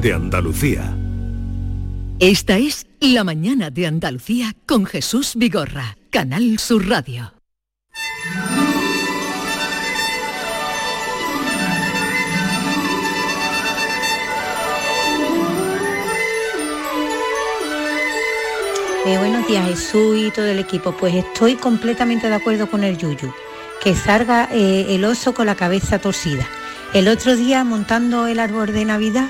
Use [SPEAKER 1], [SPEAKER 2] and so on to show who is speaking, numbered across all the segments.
[SPEAKER 1] de Andalucía.
[SPEAKER 2] Esta es La mañana de Andalucía con Jesús Vigorra, Canal Sur Radio.
[SPEAKER 3] Eh, buenos días Jesús y todo el equipo. Pues estoy completamente de acuerdo con el Yuyu. Que salga eh, el oso con la cabeza torcida. El otro día montando el árbol de Navidad,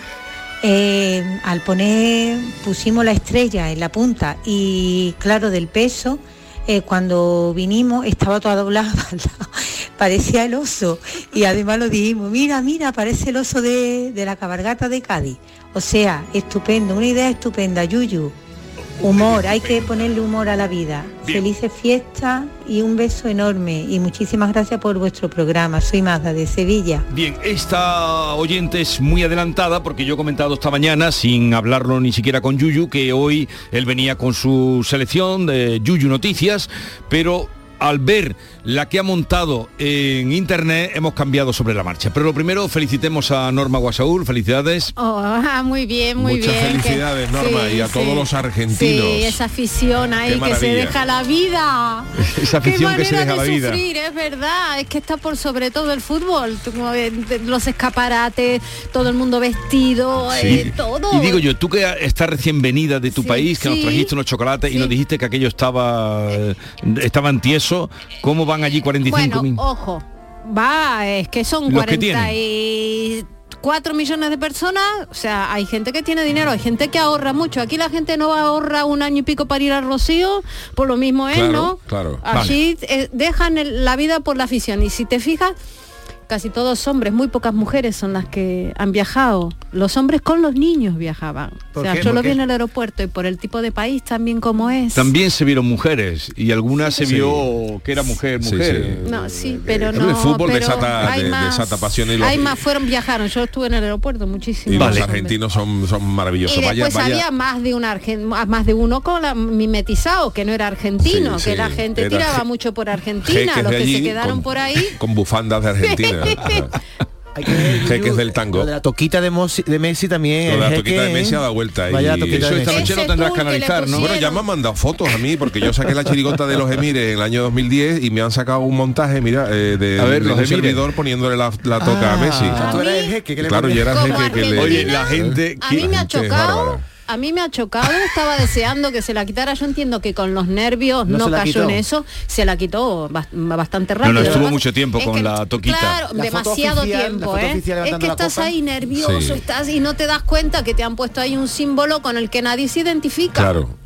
[SPEAKER 3] eh, al poner, pusimos la estrella en la punta y claro, del peso, eh, cuando vinimos estaba toda doblada, parecía el oso. Y además lo dijimos, mira, mira, parece el oso de, de la cabalgata de Cádiz. O sea, estupendo, una idea estupenda, Yuyu. Humor, hay que ponerle humor a la vida. Felices fiestas y un beso enorme. Y muchísimas gracias por vuestro programa. Soy Mazda de Sevilla.
[SPEAKER 4] Bien, esta oyente es muy adelantada porque yo he comentado esta mañana, sin hablarlo ni siquiera con Yuyu, que hoy él venía con su selección de Yuyu Noticias, pero al ver la que ha montado en internet hemos cambiado sobre la marcha. Pero lo primero, felicitemos a Norma Guasaúl, felicidades.
[SPEAKER 5] Oh, muy bien, muy
[SPEAKER 6] Muchas
[SPEAKER 5] bien.
[SPEAKER 6] felicidades,
[SPEAKER 5] que-
[SPEAKER 6] Norma,
[SPEAKER 5] sí,
[SPEAKER 6] y a
[SPEAKER 5] sí.
[SPEAKER 6] todos los argentinos.
[SPEAKER 5] Sí, esa afición ahí
[SPEAKER 6] Qué
[SPEAKER 5] que se deja la vida.
[SPEAKER 4] Esa afición
[SPEAKER 5] Qué
[SPEAKER 4] que se deja
[SPEAKER 5] de
[SPEAKER 4] la vida.
[SPEAKER 5] sufrir, es verdad. Es que está por sobre todo el fútbol. Los escaparates, todo el mundo vestido, eh, todo.
[SPEAKER 4] Y digo yo, tú que estás recién venida de tu
[SPEAKER 5] Sí,
[SPEAKER 4] país, que nos
[SPEAKER 5] sí.
[SPEAKER 4] trajiste unos chocolates y
[SPEAKER 5] Sí.
[SPEAKER 4] nos dijiste que aquello estaba eh, estaban tieso, ¿cómo van allí 45
[SPEAKER 5] bueno,
[SPEAKER 4] mil?
[SPEAKER 5] ojo, va, es que son
[SPEAKER 4] Los que
[SPEAKER 5] 44 millones de personas, o sea, hay gente que tiene dinero, hay gente que ahorra mucho. Aquí la gente no ahorra un año y pico para ir al Rocío, por lo mismo es,
[SPEAKER 6] Claro,
[SPEAKER 5] ¿no?
[SPEAKER 6] claro.
[SPEAKER 5] Allí eh, dejan el- la vida por la afición. Y si te fijas, casi todos hombres, muy pocas mujeres son las que han viajado. Los hombres con los niños viajaban. O
[SPEAKER 4] ¿Por
[SPEAKER 5] sea,
[SPEAKER 4] qué?
[SPEAKER 5] yo
[SPEAKER 4] ¿Por
[SPEAKER 5] lo vi en el aeropuerto y por el tipo de país también como es.
[SPEAKER 4] También se vieron mujeres y algunas se
[SPEAKER 6] Sí.
[SPEAKER 4] vio que era mujer, mujer.
[SPEAKER 6] sí.
[SPEAKER 5] No, sí, pero
[SPEAKER 6] El
[SPEAKER 5] no.
[SPEAKER 6] fútbol
[SPEAKER 5] pero
[SPEAKER 6] desata-
[SPEAKER 5] hay
[SPEAKER 6] de-
[SPEAKER 5] más,
[SPEAKER 6] desata pasión y los-
[SPEAKER 5] Hay más, fueron, viajaron. Yo estuve en el aeropuerto muchísimo.
[SPEAKER 6] Y
[SPEAKER 4] Vale.
[SPEAKER 6] los argentinos son, son maravillosos.
[SPEAKER 5] Y
[SPEAKER 6] vaya,
[SPEAKER 5] después
[SPEAKER 6] vaya.
[SPEAKER 5] había más de un argen- más de uno con la mimetizado, que no era argentino,
[SPEAKER 6] Sí,
[SPEAKER 5] que
[SPEAKER 6] sí.
[SPEAKER 5] la gente
[SPEAKER 6] Era
[SPEAKER 5] tiraba mucho por Argentina, los que se quedaron
[SPEAKER 6] con-
[SPEAKER 5] por ahí.
[SPEAKER 6] Con bufandas de Argentina.
[SPEAKER 7] Hay que ver,
[SPEAKER 6] Jeques del tango.
[SPEAKER 7] lo de la toquita de, Messi también.
[SPEAKER 6] Lo de
[SPEAKER 7] el
[SPEAKER 6] la toquita de Messi ha dado vuelta ahí.
[SPEAKER 7] Vaya toquita
[SPEAKER 4] Eso
[SPEAKER 7] de
[SPEAKER 4] esta
[SPEAKER 7] Messi.
[SPEAKER 4] noche lo tendrás que analizar, ¿no?
[SPEAKER 6] Bueno, ya me han mandado fotos a mí porque yo saqué la chirigota de los emires en el año 2010 y me han sacado un montaje, mira, eh, de,
[SPEAKER 4] A ver,
[SPEAKER 6] de
[SPEAKER 4] los
[SPEAKER 6] un
[SPEAKER 4] emires.
[SPEAKER 6] servidor poniéndole la, la toca a Messi.
[SPEAKER 7] Ah, tú el jeque le
[SPEAKER 6] Claro, yo era el jeque que le...
[SPEAKER 4] Oye, la gente...
[SPEAKER 5] A mí me ha chocado. A mí me ha chocado, estaba deseando que se la quitara. Yo entiendo que con los nervios
[SPEAKER 7] No
[SPEAKER 5] no, cayó
[SPEAKER 7] quitó.
[SPEAKER 5] en eso, se la quitó bas- bastante
[SPEAKER 4] No,
[SPEAKER 5] rápido.
[SPEAKER 4] no, estuvo
[SPEAKER 5] Además,
[SPEAKER 4] mucho tiempo
[SPEAKER 5] es
[SPEAKER 4] con
[SPEAKER 5] que-
[SPEAKER 4] la toquita.
[SPEAKER 5] Claro,
[SPEAKER 7] La
[SPEAKER 5] demasiado
[SPEAKER 7] oficial-
[SPEAKER 5] tiempo, ¿eh? Es que estás ahí nervioso,
[SPEAKER 6] Sí.
[SPEAKER 5] estás y no te das cuenta que te han puesto ahí un símbolo con el que nadie se identifica.
[SPEAKER 6] Claro.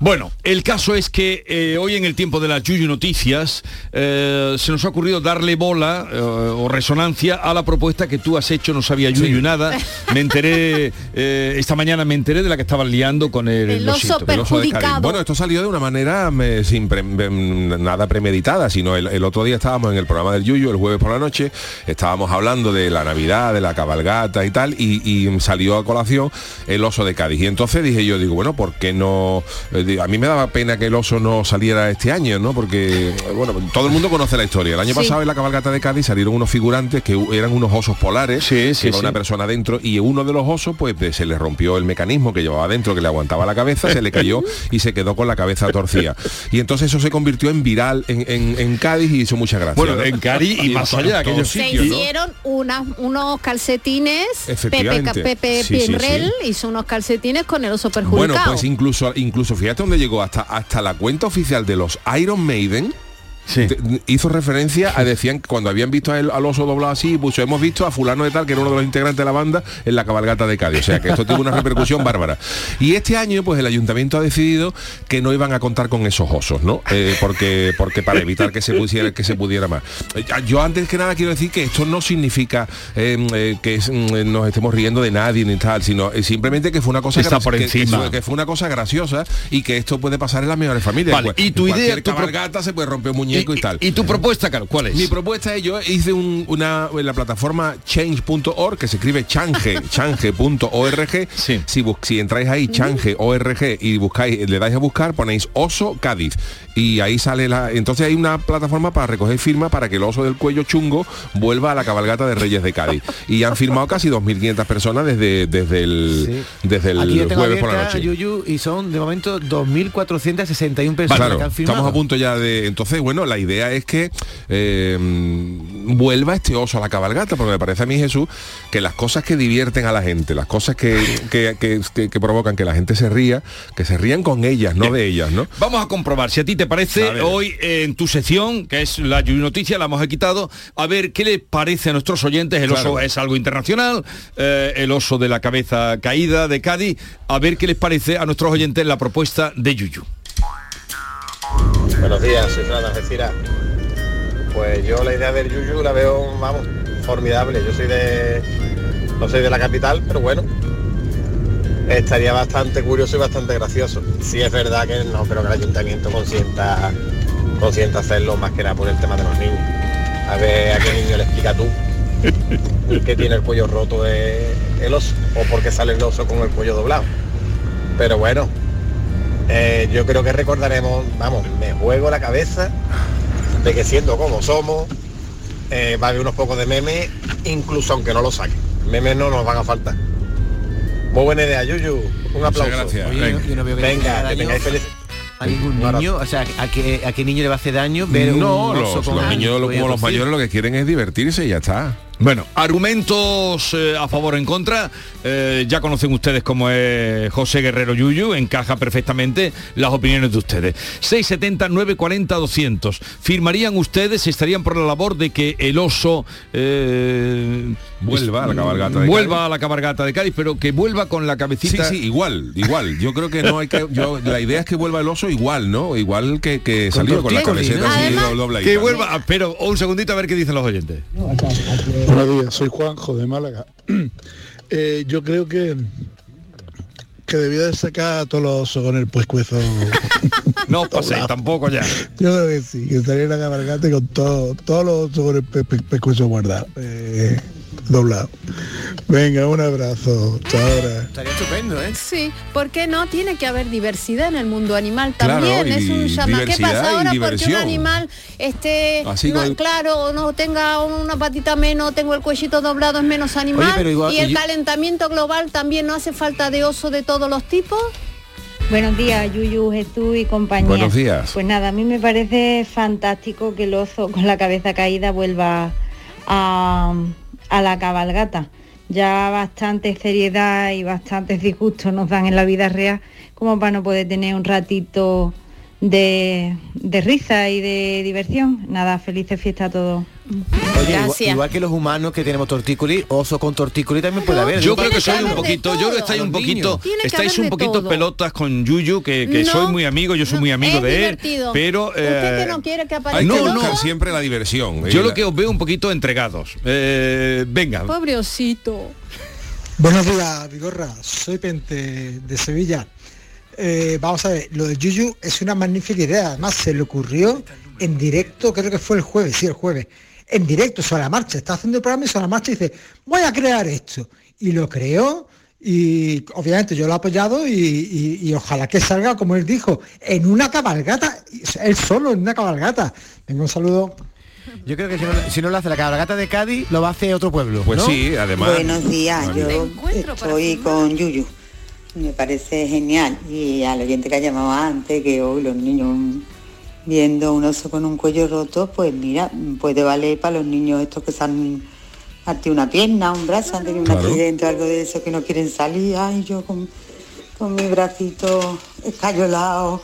[SPEAKER 4] Bueno, el caso es que eh, hoy en el tiempo de las Yuyu Noticias eh, se nos ha ocurrido darle bola eh, o resonancia a la propuesta que tú has hecho, no sabía Yuyu nada. Me enteré, eh, esta mañana me enteré de la que estaban liando con el,
[SPEAKER 5] El oso.
[SPEAKER 6] El. Bueno, esto salió de una manera me- sin pre- nada premeditada, sino el, el otro día estábamos en el programa del Yuyu, el jueves por la noche, estábamos hablando de la Navidad, de la cabalgata y tal, y, y salió a colación el oso de Cádiz. Y entonces dije yo, digo, bueno, ¿por qué no? A mí me daba pena que el oso no saliera este año, ¿no? Porque, bueno, todo el mundo conoce la historia. El año
[SPEAKER 5] Sí.
[SPEAKER 6] pasado en la cabalgata de Cádiz salieron unos figurantes que eran unos osos polares,
[SPEAKER 4] Sí, sí,
[SPEAKER 6] que iba una persona dentro y uno de los osos pues se le rompió el mecanismo que llevaba dentro que le aguantaba la cabeza se le cayó y se quedó con la cabeza torcida y entonces eso se convirtió en viral en, en- en Cádiz y hizo mucha gracia
[SPEAKER 4] Bueno,
[SPEAKER 6] ¿no?
[SPEAKER 4] en Cádiz y
[SPEAKER 6] en
[SPEAKER 4] más allá,
[SPEAKER 6] todos
[SPEAKER 4] aquellos
[SPEAKER 5] Se
[SPEAKER 6] sitios, ¿no?
[SPEAKER 5] hicieron unas- unos calcetines, Pepe,
[SPEAKER 6] Efectivamente.
[SPEAKER 5] Pepe
[SPEAKER 6] Sí, sí,
[SPEAKER 5] Pinrel
[SPEAKER 6] sí.
[SPEAKER 5] hizo unos calcetines con el oso perjudicado.
[SPEAKER 6] bueno pues incluso incluso fíjate dónde llegó hasta hasta la cuenta oficial de los Iron Maiden
[SPEAKER 4] Sí.
[SPEAKER 6] te- hizo referencia a decían cuando habían visto a él- al oso doblado así pues hemos visto a fulano de tal que era uno de los integrantes de la banda en la cabalgata de Cádiz o sea que esto tuvo una repercusión bárbara. Y este año pues el ayuntamiento ha decidido que no iban a contar con esos osos no Eh, porque porque para evitar que se pusiera que se pudiera más. Eh, yo antes que nada quiero decir que esto no significa eh, que es, mm, nos estemos riendo de nadie ni tal sino simplemente que fue una cosa
[SPEAKER 4] Está por
[SPEAKER 6] que- que
[SPEAKER 4] encima.
[SPEAKER 6] que fue una cosa graciosa y que esto puede pasar en las mejores familias.
[SPEAKER 4] Vale,
[SPEAKER 6] Pues,
[SPEAKER 4] y tu
[SPEAKER 6] en
[SPEAKER 4] idea, tu
[SPEAKER 6] cabalgata se puede romper un muñeco muñeco y, tal.
[SPEAKER 4] ¿Y tu propuesta, Carlos, cuál es?
[SPEAKER 6] Mi propuesta es, yo hice un- una en la plataforma change.org, que se escribe change, change.org.
[SPEAKER 4] Sí.
[SPEAKER 6] Si, si entráis ahí, change.org, y buscáis, le dais a buscar, ponéis oso Cádiz. Y ahí sale la. Entonces hay una plataforma para recoger firmas para que el oso del cuello chungo vuelva a la cabalgata de Reyes de Cádiz. Y han firmado casi 2.500 personas desde, desde el, desde el
[SPEAKER 7] Aquí ya tengo
[SPEAKER 6] jueves por la noche.
[SPEAKER 7] Yuyu, y son de momento 2.461 personas
[SPEAKER 6] Claro,
[SPEAKER 7] que han firmado.
[SPEAKER 6] estamos a punto ya de... Entonces, bueno, la idea es que eh, vuelva este oso a la cabalgata, porque me parece a mí, Jesús, que las cosas que divierten a la gente, las cosas que, que, que- provocan que la gente se ría, que se rían con ellas, no
[SPEAKER 4] Bien.
[SPEAKER 6] de ellas, ¿no?
[SPEAKER 4] Vamos a comprobar si a ti te parece hoy eh, en tu sección, que es la Yuyu Noticia, la hemos quitado, a ver qué le parece a nuestros oyentes. El
[SPEAKER 6] Claro.
[SPEAKER 4] oso es algo internacional, eh, el oso de la cabeza caída de Cádiz, a ver qué les parece a nuestros oyentes la propuesta de Yuyu.
[SPEAKER 1] Buenos días, soy Fran Algeciras. Pues yo la idea del Yuyu la veo, vamos, formidable. Yo soy de. no soy de la capital, pero bueno. Estaría bastante curioso y bastante gracioso. Sí es verdad que no creo que el ayuntamiento consienta, consienta hacerlo más que nada por el tema de los niños. A ver a qué niño le explica tú que tiene el cuello roto el oso o porque sale el oso con el cuello doblado. Pero bueno, eh, yo creo que recordaremos, vamos, me juego la cabeza de que siendo como somos, eh, va a haber unos pocos de memes, incluso aunque no lo saquen. Memes no nos van a faltar. Muy buena idea, Yuyu. Un aplauso.
[SPEAKER 6] gracias.
[SPEAKER 7] Oye, yo- yo no veo que le
[SPEAKER 1] Venga, que tengáis feliz.
[SPEAKER 7] a ningún niño, o sea, ¿a qué, a qué niño le va a hacer daño ver
[SPEAKER 6] no,
[SPEAKER 7] un oso
[SPEAKER 6] los,
[SPEAKER 7] con
[SPEAKER 6] los
[SPEAKER 7] el
[SPEAKER 6] niños, como los mayores, lo que quieren es divertirse y ya está.
[SPEAKER 4] Bueno, argumentos eh, a favor o en contra. eh, ya conocen ustedes cómo es José Guerrero Yuyu, encaja perfectamente las opiniones de ustedes. 670 940 200. ¿Firmarían ustedes, estarían por la labor de que el oso eh,
[SPEAKER 6] Vuelva a la cabalgata de
[SPEAKER 4] vuelva
[SPEAKER 6] Cádiz?
[SPEAKER 4] a la cabalgata de Cádiz, pero que vuelva con la
[SPEAKER 6] Sí,
[SPEAKER 4] cabecita
[SPEAKER 6] sí, igual, igual. Yo creo que no hay que. yo- la idea es que vuelva el oso igual, ¿no? Igual que, que salió con la camiseta
[SPEAKER 7] ¿no?
[SPEAKER 4] que vuelva, pero un segundito a ver qué dicen los oyentes.
[SPEAKER 8] Buenos días, soy Juanjo de Málaga. Eh, yo creo que que debía de sacar a todos los osos con el pescuezo.
[SPEAKER 4] No os paséis, tampoco ya.
[SPEAKER 8] Yo creo que sí, que estaría en la cabalgata con todo, todos los osos con el pe- pe- pescuezo guardado, eh, doblado. Venga, un abrazo. Hasta ahora.
[SPEAKER 7] Estaría estupendo, ¿eh?
[SPEAKER 5] Sí, ¿por qué no? Tiene que haber diversidad en el mundo animal
[SPEAKER 6] Claro,
[SPEAKER 5] también. es
[SPEAKER 6] y
[SPEAKER 5] un llama. ¿Qué
[SPEAKER 6] diversidad
[SPEAKER 5] pasa ahora porque un animal esté
[SPEAKER 6] Así
[SPEAKER 5] no-
[SPEAKER 6] el-
[SPEAKER 5] claro o no tenga una patita menos, tengo el cuellito doblado, es menos animal?
[SPEAKER 7] pero igual-
[SPEAKER 5] y el
[SPEAKER 7] y-
[SPEAKER 5] calentamiento global también no hace falta de oso de todos los tipos.
[SPEAKER 9] Buenos días, Yuyu, Jesús y compañía.
[SPEAKER 6] Buenos días.
[SPEAKER 9] Pues nada, a mí me parece fantástico que el oso con la cabeza caída vuelva a, a la cabalgata. Ya bastante seriedad y bastantes disgustos nos dan en la vida real como para no poder tener un ratito de, de risa y de diversión. Nada, felices fiestas a todos.
[SPEAKER 7] Oye, igual, que los humanos que tenemos tortícolis, oso con tortícolis también puede haber.
[SPEAKER 4] Yo creo que soy un poquito, yo creo que
[SPEAKER 5] todo.
[SPEAKER 4] estáis un poquito, estáis un poquito
[SPEAKER 5] todo.
[SPEAKER 4] pelotas con Yuyu, que, que
[SPEAKER 5] No,
[SPEAKER 4] soy muy amigo, yo soy
[SPEAKER 5] no,
[SPEAKER 4] muy amigo
[SPEAKER 5] es
[SPEAKER 4] de él,
[SPEAKER 5] divertido.
[SPEAKER 4] pero
[SPEAKER 5] Usted que
[SPEAKER 4] eh,
[SPEAKER 5] no quiere que
[SPEAKER 6] Hay
[SPEAKER 5] aparezca
[SPEAKER 6] que
[SPEAKER 4] No,
[SPEAKER 6] buscar siempre la diversión.
[SPEAKER 4] yo lo que os veo un poquito entregados. Eh, venga,
[SPEAKER 5] Pobre osito.
[SPEAKER 10] Buenos días, Vigorra. Soy Pente de Sevilla. Eh, vamos a ver, lo de Yuyu es una magnífica idea. Además, se le ocurrió en directo, creo que fue el jueves, sí, el jueves. En directo, sobre la marcha. Está haciendo el programa y sobre la marcha dice, voy a crear esto. Y lo creó y obviamente yo lo he apoyado y, y- y ojalá que salga, como él dijo, en una cabalgata, él solo en una cabalgata. Venga, un saludo.
[SPEAKER 7] Yo creo que si no, si no lo hace la cabalgata de Cádiz, lo va a hacer otro pueblo.
[SPEAKER 6] Pues
[SPEAKER 7] ¿no?
[SPEAKER 6] sí, además.
[SPEAKER 11] Buenos días, yo estoy con Yuyu. Me parece genial. Y al oyente que ha llamado antes, que hoy los niños viendo un oso con un cuello roto, pues mira, puede valer para los niños estos que se han partido una pierna, un brazo, han tenido un
[SPEAKER 6] Claro.
[SPEAKER 11] accidente o algo de eso que no quieren salir. Ay, yo con, con mi bracito escayolado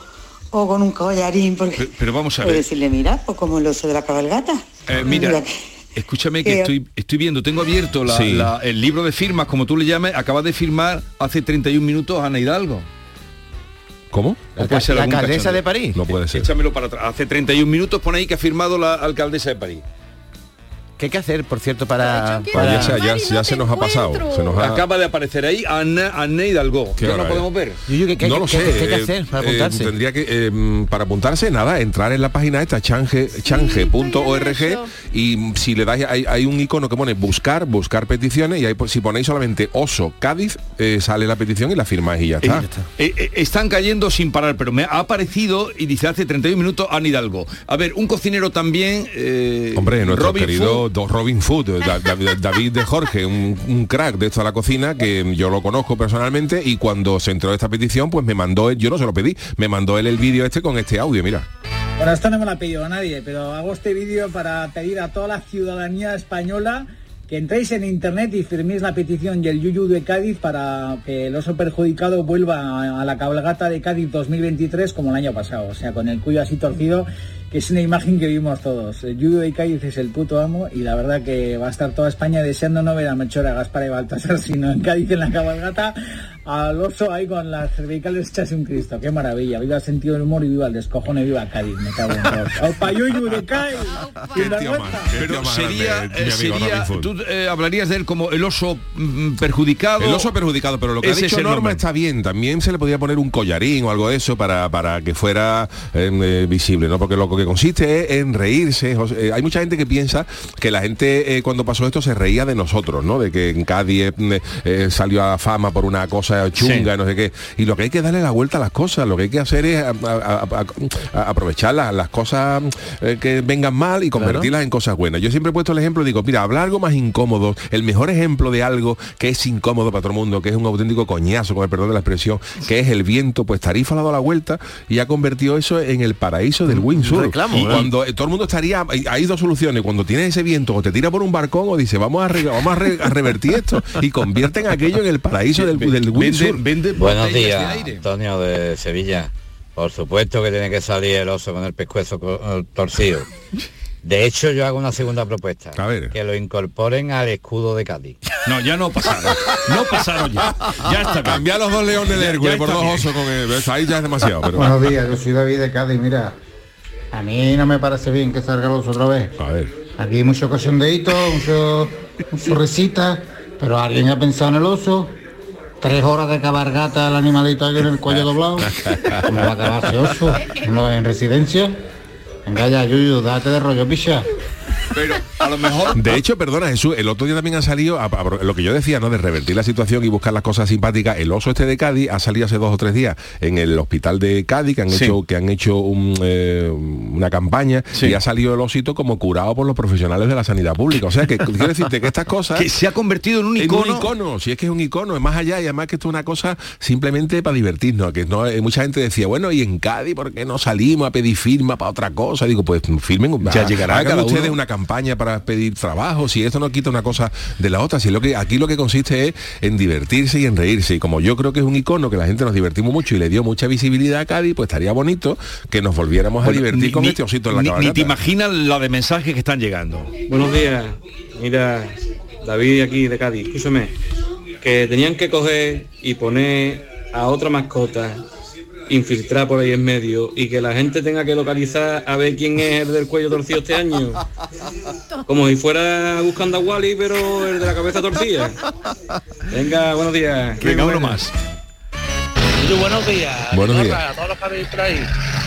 [SPEAKER 11] o con un collarín, porque
[SPEAKER 4] Pero- pero vamos a
[SPEAKER 11] puedo
[SPEAKER 4] ver.
[SPEAKER 11] decirle, mira, pues como el oso de la cabalgata.
[SPEAKER 4] eh, mira,
[SPEAKER 11] que-
[SPEAKER 4] escúchame que
[SPEAKER 11] que-
[SPEAKER 4] estoy, estoy viendo, tengo abierto la-
[SPEAKER 6] Sí.
[SPEAKER 4] la- el libro de firmas, como tú le llames, acaba de firmar hace 31 minutos Ana Hidalgo.
[SPEAKER 6] ¿Cómo?
[SPEAKER 4] ¿O
[SPEAKER 7] La,
[SPEAKER 4] puede ser
[SPEAKER 7] la
[SPEAKER 4] algún
[SPEAKER 7] alcaldesa de París.
[SPEAKER 6] No puede ser.
[SPEAKER 4] Échamelo para atrás. Hace 31 minutos pone ahí que ha firmado la alcaldesa de París.
[SPEAKER 7] ¿Qué hay que hacer, por cierto, para... Para-
[SPEAKER 6] ya, se- ya- ya se nos ha pasado. Se nos ha...
[SPEAKER 4] Acaba de aparecer ahí Anne, Anne Hidalgo.
[SPEAKER 6] Qué
[SPEAKER 4] ¿Ya lo
[SPEAKER 6] hora
[SPEAKER 4] podemos ver?
[SPEAKER 7] Yuyu, ¿qué, qué-
[SPEAKER 6] no lo
[SPEAKER 7] qué-
[SPEAKER 6] sé.
[SPEAKER 7] qué hay que
[SPEAKER 6] eh,
[SPEAKER 7] hacer para
[SPEAKER 6] eh, tendría que, eh, para apuntarse, nada, entrar en la página esta, change, change.org
[SPEAKER 5] eso.
[SPEAKER 6] y si le dais, hay, hay un icono que pone buscar, buscar peticiones y ahí pues, si ponéis solamente oso Cádiz, eh, sale la petición y la firmáis y ya está.
[SPEAKER 4] Eh, eh, están cayendo sin parar, pero me ha aparecido y dice hace 31 minutos Anne Hidalgo. A ver, un cocinero también. eh,
[SPEAKER 6] Hombre, nuestro
[SPEAKER 4] Robin
[SPEAKER 6] querido
[SPEAKER 4] Food.
[SPEAKER 6] Robin Food, Da- Da- David de Jorge, un, crack de esto la cocina que yo lo conozco personalmente y cuando se entró esta petición, pues me mandó él, yo no se lo pedí, me mandó él el vídeo este con este audio, mira.
[SPEAKER 12] Bueno, esto no me lo ha pedido nadie, pero hago este vídeo para pedir a toda la ciudadanía española que entréis en internet y firméis la petición y el Yuyu de Cádiz para que el oso perjudicado vuelva a- la cabalgata de Cádiz 2023 como el año pasado, o sea, con el cuello así torcido, que es una imagen que vimos todos. El Yuyu de Cádiz es el puto amo y la verdad que va a estar toda España deseando no ver a Melchora, Gaspar y Baltasar, sino en Cádiz en la cabalgata, al oso ahí con las cervicales hechas un Cristo. ¡Qué maravilla! Viva el sentido del humor y viva el descojone, viva Cádiz, me cago en todos. ¡Opa, Yuyu de Cádiz!
[SPEAKER 6] Qué tío más, qué
[SPEAKER 4] Pero sería, eh, sería- tú eh, hablarías de él como el oso mm, perjudicado.
[SPEAKER 6] El oso perjudicado, pero lo que ha dicho Norma
[SPEAKER 4] nombre.
[SPEAKER 6] está bien. También se le podía poner un collarín o algo de eso para, para que fuera eh, eh, visible, ¿no? Porque lo que consiste es en reírse. eh, hay mucha gente que piensa que la gente eh, cuando pasó esto se reía de nosotros, ¿no? De que en Cádiz eh, salió a fama por una cosa chunga,
[SPEAKER 4] Sí.
[SPEAKER 6] no sé qué. Y lo que hay que darle la vuelta a las cosas, lo que hay que hacer es a- a- a- a- a- aprovechar las, las cosas que vengan mal y convertirlas en cosas buenas. Yo siempre he puesto el ejemplo, digo, mira, hablar algo más incómodo, el mejor ejemplo de algo que es incómodo para todo el mundo, que es un auténtico coñazo, con el perdón de la expresión, que es el viento, pues Tarifa le ha dado la vuelta y ha convertido eso en el paraíso del windsurf.
[SPEAKER 7] Reclamo,
[SPEAKER 6] y
[SPEAKER 7] ¿eh?
[SPEAKER 6] cuando eh, todo el mundo estaría, hay, hay dos soluciones, cuando tienes ese viento o te tira por un barcón o dice, vamos a, re- vamos a, re- a revertir esto y convierten aquello en el paraíso del, del.
[SPEAKER 13] Buenos
[SPEAKER 4] de
[SPEAKER 13] días,
[SPEAKER 4] aire.
[SPEAKER 13] Antonio de Sevilla. Por supuesto que tiene que salir el oso con el pescuezo eh, torcido. De hecho, yo hago una segunda propuesta.
[SPEAKER 6] A ver.
[SPEAKER 13] Que lo incorporen al escudo de Cádiz.
[SPEAKER 4] No, ya no pasaron. No pasaron ya. Ya está.
[SPEAKER 6] Cambiar los dos leones de Hércules por dos osos con el, ahí ya es demasiado. Pero...
[SPEAKER 14] Buenos días, yo soy David de Cádiz. Mira, a mí no me parece bien que salga el oso otra vez.
[SPEAKER 6] A ver.
[SPEAKER 14] Aquí hay mucho cachondeíto, mucho, mucho risita, pero alguien ha pensado en el oso. Tres horas de cabargata al animalito aquí en el cuello doblado. ¿Cómo va a acabar ese oso? ¿No en residencia? Venga ya, Yuyu, date de rollo, picha.
[SPEAKER 4] Pero a lo mejor
[SPEAKER 6] De hecho, perdona Jesús, el otro día también ha salido, a- a- lo que yo decía, ¿no? De revertir la situación y buscar las cosas simpáticas. El oso este de Cádiz ha salido hace dos o tres días en el hospital de Cádiz, que han
[SPEAKER 4] Sí.
[SPEAKER 6] hecho, que han hecho un, eh, una campaña
[SPEAKER 4] Sí.
[SPEAKER 6] y ha salido el osito como curado por los profesionales de la sanidad pública. O sea que quiero decirte que estas cosas.
[SPEAKER 4] que se ha convertido en un
[SPEAKER 6] en
[SPEAKER 4] icono.
[SPEAKER 6] un icono, si es que es un icono, es más allá y además que esto es una cosa simplemente para divertirnos, que no eh, mucha gente decía, bueno, y en Cádiz, ¿por qué no salimos a pedir firma para otra cosa? Digo, pues firmen,
[SPEAKER 4] Ya llegará
[SPEAKER 6] hagan
[SPEAKER 4] cada
[SPEAKER 6] ustedes
[SPEAKER 4] uno.
[SPEAKER 6] una campaña para pedir trabajo, si esto no quita una cosa de la otra, si lo que aquí lo que consiste es en divertirse y en reírse, y como yo creo que es un icono que la gente nos divertimos mucho y le dio mucha visibilidad a Cádiz, pues estaría bonito que nos volviéramos a divertir
[SPEAKER 4] ni-
[SPEAKER 6] con
[SPEAKER 4] ni-
[SPEAKER 6] este osito en la
[SPEAKER 4] ni te imaginas la de mensajes que están llegando.
[SPEAKER 15] Buenos días, mira, David aquí de Cádiz, escúchame, que tenían que coger y poner a otra mascota, infiltrar por ahí en medio y que la gente tenga que localizar a ver quién es el del cuello torcido este año. Como si fuera buscando a Wally, pero el de la cabeza torcida. Venga, buenos días.
[SPEAKER 4] Venga, uno más.
[SPEAKER 16] Muy buenos días.
[SPEAKER 6] Buenos días.
[SPEAKER 16] A todos los que habéis por ahí.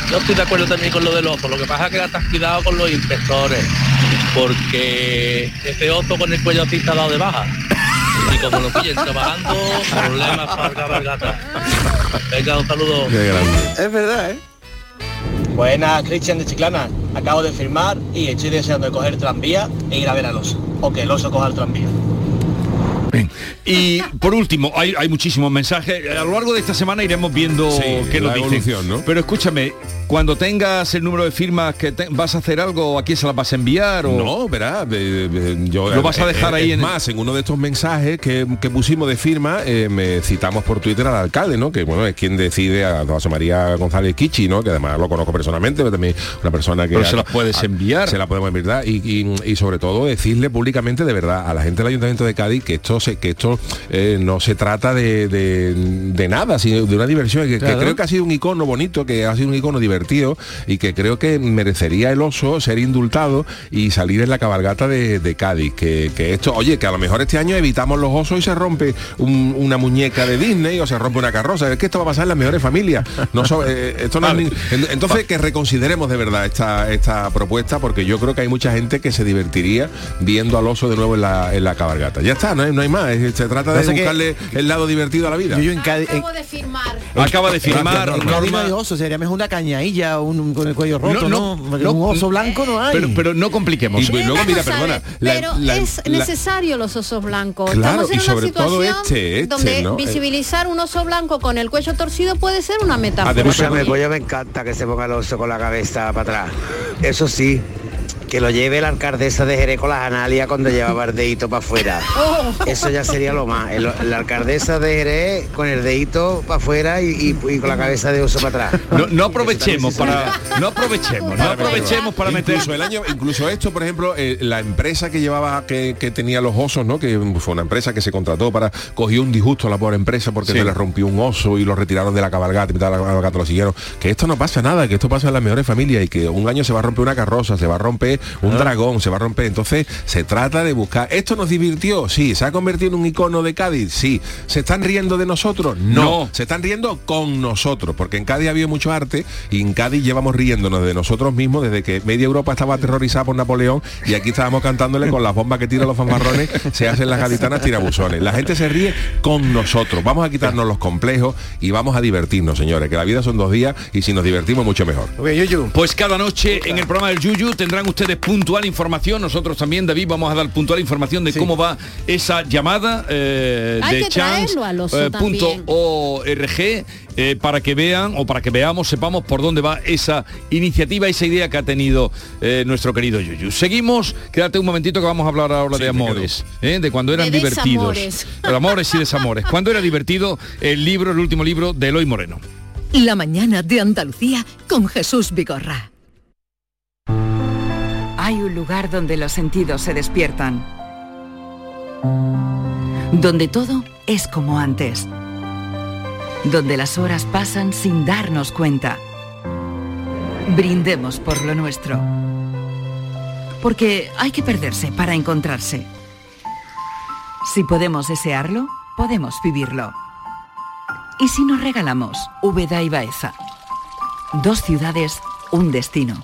[SPEAKER 16] Yo estoy de acuerdo también con lo del oso. Lo que pasa es que estás cuidado con los inspectores. Porque ese oso con el cuello así está dado de baja. Y como lo pillen trabajando, problemas para la cabalgata. Venga, un saludo.
[SPEAKER 6] Qué grande.
[SPEAKER 7] Es verdad, ¿eh?
[SPEAKER 17] Buenas, Cristian de Chiclana. Acabo de firmar y estoy deseando de coger tranvía e ir a ver al oso. O que el oso coja el tranvía.
[SPEAKER 4] Y por último, hay, hay muchísimos mensajes. A lo largo de esta semana iremos viendo
[SPEAKER 6] Sí,
[SPEAKER 4] qué
[SPEAKER 6] la
[SPEAKER 4] nos dicen.
[SPEAKER 6] ¿no?
[SPEAKER 4] Pero escúchame, cuando tengas el número de firmas que te- vas a hacer algo, ¿a quién se las vas a enviar? O...
[SPEAKER 6] No, verá, de- de- yo
[SPEAKER 4] Lo vas a dejar ahí
[SPEAKER 6] es
[SPEAKER 4] en-
[SPEAKER 6] más, en uno de estos mensajes que, que pusimos de firma, eh, me citamos por Twitter al alcalde, ¿no? Que bueno, es quien decide a José María González Kichi, ¿no? Que además lo conozco personalmente, pero también una persona que
[SPEAKER 4] Pero se las puedes enviar.
[SPEAKER 6] Se la podemos enviar y, y- y sobre todo decirle públicamente de verdad a la gente del Ayuntamiento de Cádiz que esto sé, que esto eh, no se trata de, de- de nada, sino de una diversión, que, creo que ha sido un icono bonito, que ha sido un icono divertido y que creo que merecería el oso ser indultado y salir en la cabalgata de, de Cádiz. Que, que esto, oye, que a lo mejor este año evitamos los osos y se rompe un- una muñeca de Disney o se rompe una carroza. Es que esto va a pasar en las mejores familias. No so- eh, esto no
[SPEAKER 4] Vale.
[SPEAKER 6] entonces que reconsideremos de verdad esta, esta propuesta porque yo creo que hay mucha gente que se divertiría viendo al oso de nuevo en la, en la cabalgata. Ya está, no hay, no hay más. Es- Se trata de
[SPEAKER 7] que-
[SPEAKER 6] buscarle el lado divertido a la vida.
[SPEAKER 7] Yo, yo en en-
[SPEAKER 5] de firmar.
[SPEAKER 4] Acaba de firmar
[SPEAKER 7] en Cádiz no
[SPEAKER 4] Norma.
[SPEAKER 7] hay oso, sería mejor una cañailla un, un- con el cuello roto,
[SPEAKER 4] No,
[SPEAKER 7] ¿no?
[SPEAKER 4] no,
[SPEAKER 7] Porque
[SPEAKER 4] no,
[SPEAKER 7] un oso blanco no hay.
[SPEAKER 4] Pero, pero no compliquemos.
[SPEAKER 6] Y luego, mira,
[SPEAKER 5] Vamos a
[SPEAKER 6] perdona,
[SPEAKER 5] ver,
[SPEAKER 6] la-
[SPEAKER 5] pero
[SPEAKER 6] la-
[SPEAKER 5] es
[SPEAKER 6] la-
[SPEAKER 5] necesario los osos blancos.
[SPEAKER 6] Claro,
[SPEAKER 5] Estamos en
[SPEAKER 6] y
[SPEAKER 5] una
[SPEAKER 6] sobre todo
[SPEAKER 5] situación
[SPEAKER 6] este, este,
[SPEAKER 5] donde
[SPEAKER 6] ¿no?
[SPEAKER 5] visibilizar un oso blanco con el cuello torcido puede ser una metáfora.
[SPEAKER 6] Además,
[SPEAKER 18] pues me encanta que se ponga el oso con la cabeza para atrás. Eso sí, que lo lleve la alcaldesa de Jerez con las analias cuando llevaba el dedito para afuera. Eso ya sería lo más. El- la alcaldesa de Jerez con el dedito para afuera y, y- y con la cabeza de oso para atrás.
[SPEAKER 4] No, no aprovechemos para. No aprovechemos, no aprovechemos para meter.
[SPEAKER 6] incluso el año incluso esto por ejemplo eh, la empresa que llevaba que, que tenía los osos no que fue una empresa que se contrató para cogió un disgusto a la pobre empresa porque
[SPEAKER 4] Sí.
[SPEAKER 6] se le rompió un oso y lo retiraron de la cabalgata y de la cabalgata lo siguieron que esto no pasa nada que esto pasa en las mejores familias y que un año se va a romper una carroza se va a romper un dragón se va a romper. Entonces se trata de buscar. Esto nos divirtió sí. Se ha convertido en un icono de Cádiz sí. Se están riendo de nosotros no,
[SPEAKER 4] No.
[SPEAKER 6] se están riendo con nosotros porque en Cádiz había mucho arte y en Cádiz llevamos riéndonos de nosotros mismos desde que media Europa estaba aterrorizada por Napoleón y aquí estábamos cantándole con las bombas que tiran los fanfarrones se hacen las gaditanas tirabuzones. La gente se ríe con nosotros. Vamos a quitarnos los complejos y vamos a divertirnos señores que la vida son dos días y si nos divertimos mucho mejor.
[SPEAKER 4] Pues cada noche en el programa del Yuyu tendrán ustedes puntual información. Nosotros también, David, vamos a dar puntual información de cómo va esa llamada eh,
[SPEAKER 5] Hay
[SPEAKER 4] de
[SPEAKER 5] que
[SPEAKER 4] chance
[SPEAKER 5] traerlo al oso
[SPEAKER 4] eh, punto
[SPEAKER 5] también.
[SPEAKER 4] org eh, para que vean o para que veamos, sepamos por dónde va esa iniciativa, esa idea que ha tenido eh, nuestro querido Yuyu. Seguimos, quédate un momentito que vamos a hablar ahora de amores, ¿eh? de cuando eran
[SPEAKER 5] De
[SPEAKER 4] divertidos.
[SPEAKER 5] desamores.
[SPEAKER 4] De amores y desamores. Cuando era divertido el libro, el último libro de Eloy Moreno.
[SPEAKER 2] La mañana de Andalucía con Jesús Vigorra.
[SPEAKER 19] Hay un lugar donde los sentidos se despiertan. Donde todo es como antes. Donde las horas pasan sin darnos cuenta. Brindemos por lo nuestro. Porque hay que perderse para encontrarse. Si podemos desearlo, podemos vivirlo. ¿Y si nos regalamos Úbeda y Baeza? Dos ciudades, un destino.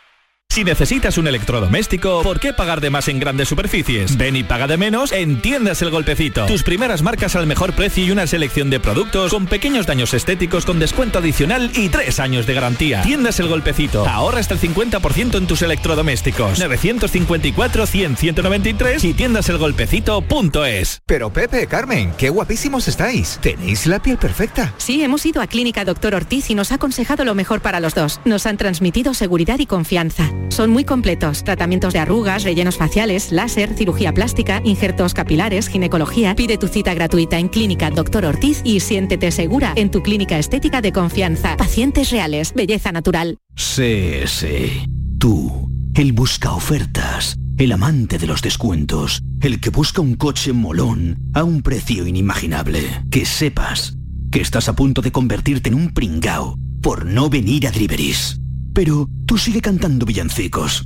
[SPEAKER 20] Si necesitas un electrodoméstico, ¿por qué pagar de más en grandes superficies? Ven y paga de menos en Tiendas El Golpecito. Tus primeras marcas al mejor precio y una selección de productos con pequeños daños estéticos con descuento adicional y tres años de garantía. Tiendas El Golpecito. Ahorra hasta el 50% en tus electrodomésticos. 954-100-193 y tiendaselgolpecito.es.
[SPEAKER 21] Pero Pepe, Carmen, qué guapísimos estáis. Tenéis la piel perfecta.
[SPEAKER 22] Sí, hemos ido a Clínica Doctor Ortiz y nos ha aconsejado lo mejor para los dos. Nos han transmitido seguridad y confianza. Son muy completos. Tratamientos de arrugas, rellenos faciales, láser, cirugía plástica, injertos capilares, ginecología. Pide tu cita gratuita en Clínica Doctor Ortiz y siéntete segura en tu clínica estética de confianza. Pacientes reales, belleza natural.
[SPEAKER 20] CS. Tú, el busca ofertas, el amante de los descuentos, el que busca un coche molón a un precio inimaginable. Que sepas que estás a punto de convertirte en un pringao por no venir a Driveris. Pero tú sigue cantando villancicos.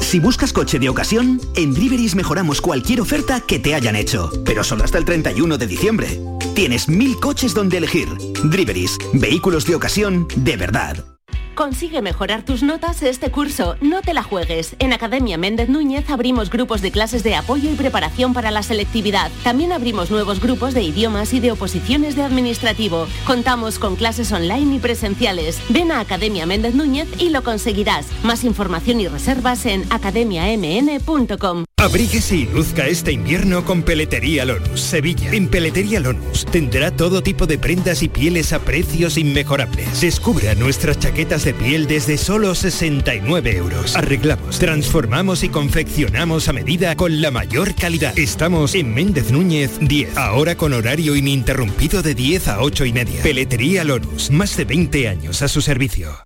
[SPEAKER 23] Si buscas coche de ocasión, en Driveris mejoramos cualquier oferta que te hayan hecho, pero solo hasta el 31 de diciembre. Tienes mil coches donde elegir. Driveris, vehículos de ocasión de verdad.
[SPEAKER 24] Consigue mejorar tus notas este curso. No te la juegues. En Academia Méndez Núñez abrimos grupos de clases de apoyo y preparación para la selectividad. También abrimos nuevos grupos de idiomas y de oposiciones de administrativo. Contamos con clases online y presenciales. Ven a Academia Méndez Núñez y lo conseguirás. Más información y reservas en academiamn.com.
[SPEAKER 25] Abríguese y luzca este invierno con Peletería Lonus, Sevilla. En Peletería Lonus tendrá todo tipo de prendas y pieles a precios inmejorables. Descubra nuestras chaquetas de piel desde solo 69 euros. Arreglamos, transformamos y confeccionamos a medida con la mayor calidad. Estamos en Méndez Núñez 10, ahora con horario ininterrumpido de 10 a 8 y media. Peletería Lonus, más de 20 años a su servicio.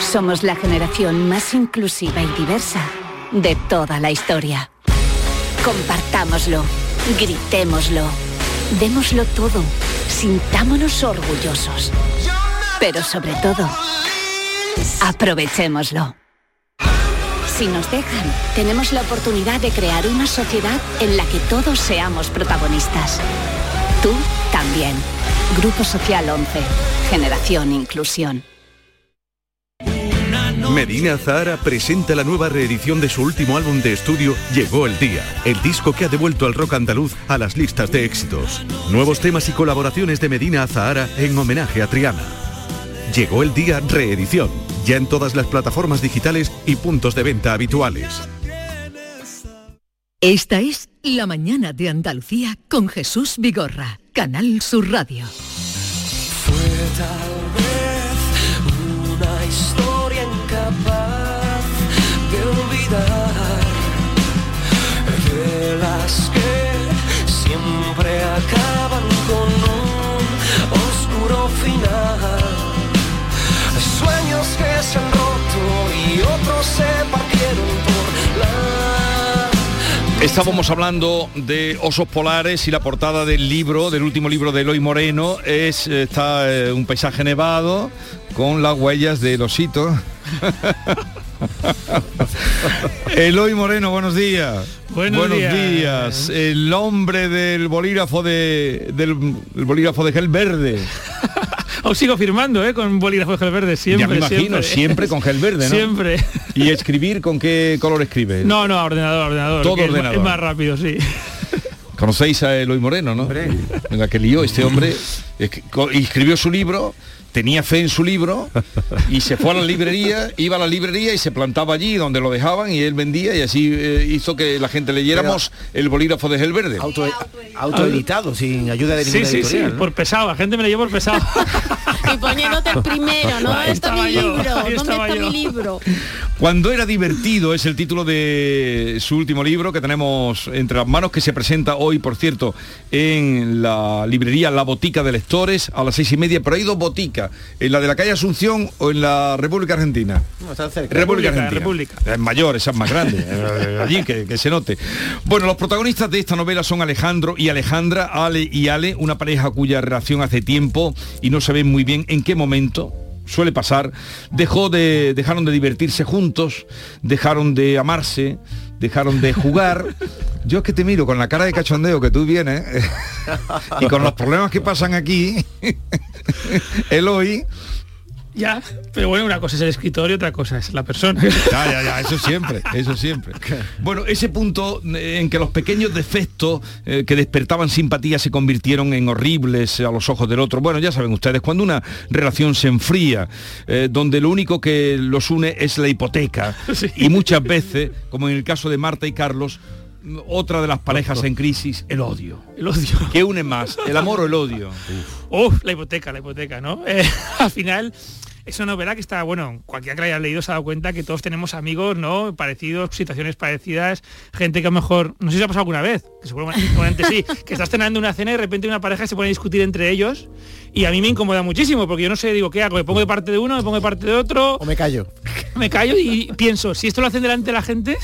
[SPEAKER 26] Somos la generación más inclusiva y diversa de toda la historia. Compartámoslo, gritémoslo, démoslo todo, sintámonos orgullosos. Pero sobre todo, aprovechémoslo. Si nos dejan, tenemos la oportunidad de crear una sociedad en la que todos seamos protagonistas. Tú también. Grupo Social 11. Generación Inclusión.
[SPEAKER 27] Medina Zahara presenta la nueva reedición de su último álbum de estudio Llegó el Día, el disco que ha devuelto al rock andaluz a las listas de éxitos. Nuevos temas y colaboraciones de Medina Zahara en homenaje a Triana. Llegó el Día reedición, ya en todas las plataformas digitales y puntos de venta habituales.
[SPEAKER 2] Esta es La mañana de Andalucía con Jesús Vigorra, Canal Sur Radio.
[SPEAKER 28] una historia incapaz de olvidar
[SPEAKER 4] Estábamos hablando de osos polares y la portada del libro, del último libro de Eloy Moreno, es está eh, un paisaje nevado con las huellas del osito. Eloy Moreno, buenos días.
[SPEAKER 29] Buenos días.
[SPEAKER 4] días. El hombre del bolígrafo de del el bolígrafo de gel verde.
[SPEAKER 29] Os sigo firmando, ¿eh? Con bolígrafo de gel verde, siempre.
[SPEAKER 4] ya me imagino, siempre, con gel verde, ¿no?
[SPEAKER 29] Siempre.
[SPEAKER 4] ¿Y escribir con qué color escribe?
[SPEAKER 29] No, no, ordenador, ordenador.
[SPEAKER 4] Todo ordenador.
[SPEAKER 29] Es más rápido, sí.
[SPEAKER 4] Conocéis a Eloy Moreno, ¿no? Venga, que lío este hombre. es que co- escribió su libro, tenía fe en su libro y se fue a la librería, iba a la librería y se plantaba allí donde lo dejaban y él vendía y así eh, hizo que la gente leyéramos el bolígrafo de Gel Verde.
[SPEAKER 7] Auto, autoeditado, sin ayuda de
[SPEAKER 29] Sí,
[SPEAKER 7] ninguna
[SPEAKER 29] sí, sí,
[SPEAKER 7] editorial. ¿no?
[SPEAKER 29] por pesado, la gente me lo llevó por pesado.
[SPEAKER 5] Y poniéndote el primero, ¿no?
[SPEAKER 29] Ahí
[SPEAKER 5] ¿Dónde está mi
[SPEAKER 29] yo,
[SPEAKER 5] libro? ¿Dónde está
[SPEAKER 29] yo.
[SPEAKER 5] mi libro?
[SPEAKER 4] Cuando era divertido es el título de su último libro que tenemos entre las manos, que se presenta hoy, por cierto, en la librería La Botica de Lectores a las seis y media, pero hay dos boticas, en la de la calle Asunción o en la República Argentina.
[SPEAKER 7] No, están cerca.
[SPEAKER 4] República,
[SPEAKER 29] República,
[SPEAKER 4] Argentina.
[SPEAKER 29] República.
[SPEAKER 4] Es mayor, esa es más grande. eh, Allí, que, que se note. Bueno, los protagonistas de esta novela son Alejandro y Alejandra, Ale y Ale, una pareja cuya relación hace tiempo y no ve muy bien en qué momento suele pasar, dejó de, dejaron de divertirse juntos, dejaron de amarse, dejaron de jugar. Yo es que te miro con la cara de cachondeo que tú vienes y con los problemas que pasan aquí, Eloy,
[SPEAKER 29] ya, pero bueno, una cosa es el escritor y otra cosa es la persona.
[SPEAKER 4] Ya, ya, ya, eso siempre, eso siempre. Bueno, ese punto en que los pequeños defectos eh, que despertaban simpatía se convirtieron en horribles a los ojos del otro. Bueno, ya saben ustedes, cuando una relación se enfría, eh, donde lo único que los une es la hipoteca, y muchas veces, como en el caso de Marta y Carlos, mm, otra de las parejas en crisis, el odio.
[SPEAKER 29] El odio.
[SPEAKER 4] ¿Qué une más, el amor o el odio?
[SPEAKER 29] Uf, la hipoteca, la hipoteca, ¿no? Eh, al final es una novela que está, bueno, cualquiera que la haya leído se ha dado cuenta que todos tenemos amigos, ¿no? Parecidos, situaciones parecidas, gente que a lo mejor, no sé si ha pasado alguna vez, que seguramente sí, que estás cenando una cena y de repente una pareja se pone a discutir entre ellos y a mí me incomoda muchísimo porque yo no sé, digo, ¿qué hago? ¿Me pongo de parte de uno? ¿Me pongo de parte de otro?
[SPEAKER 7] O me callo.
[SPEAKER 29] Me callo y pienso, si esto lo hacen delante de la gente,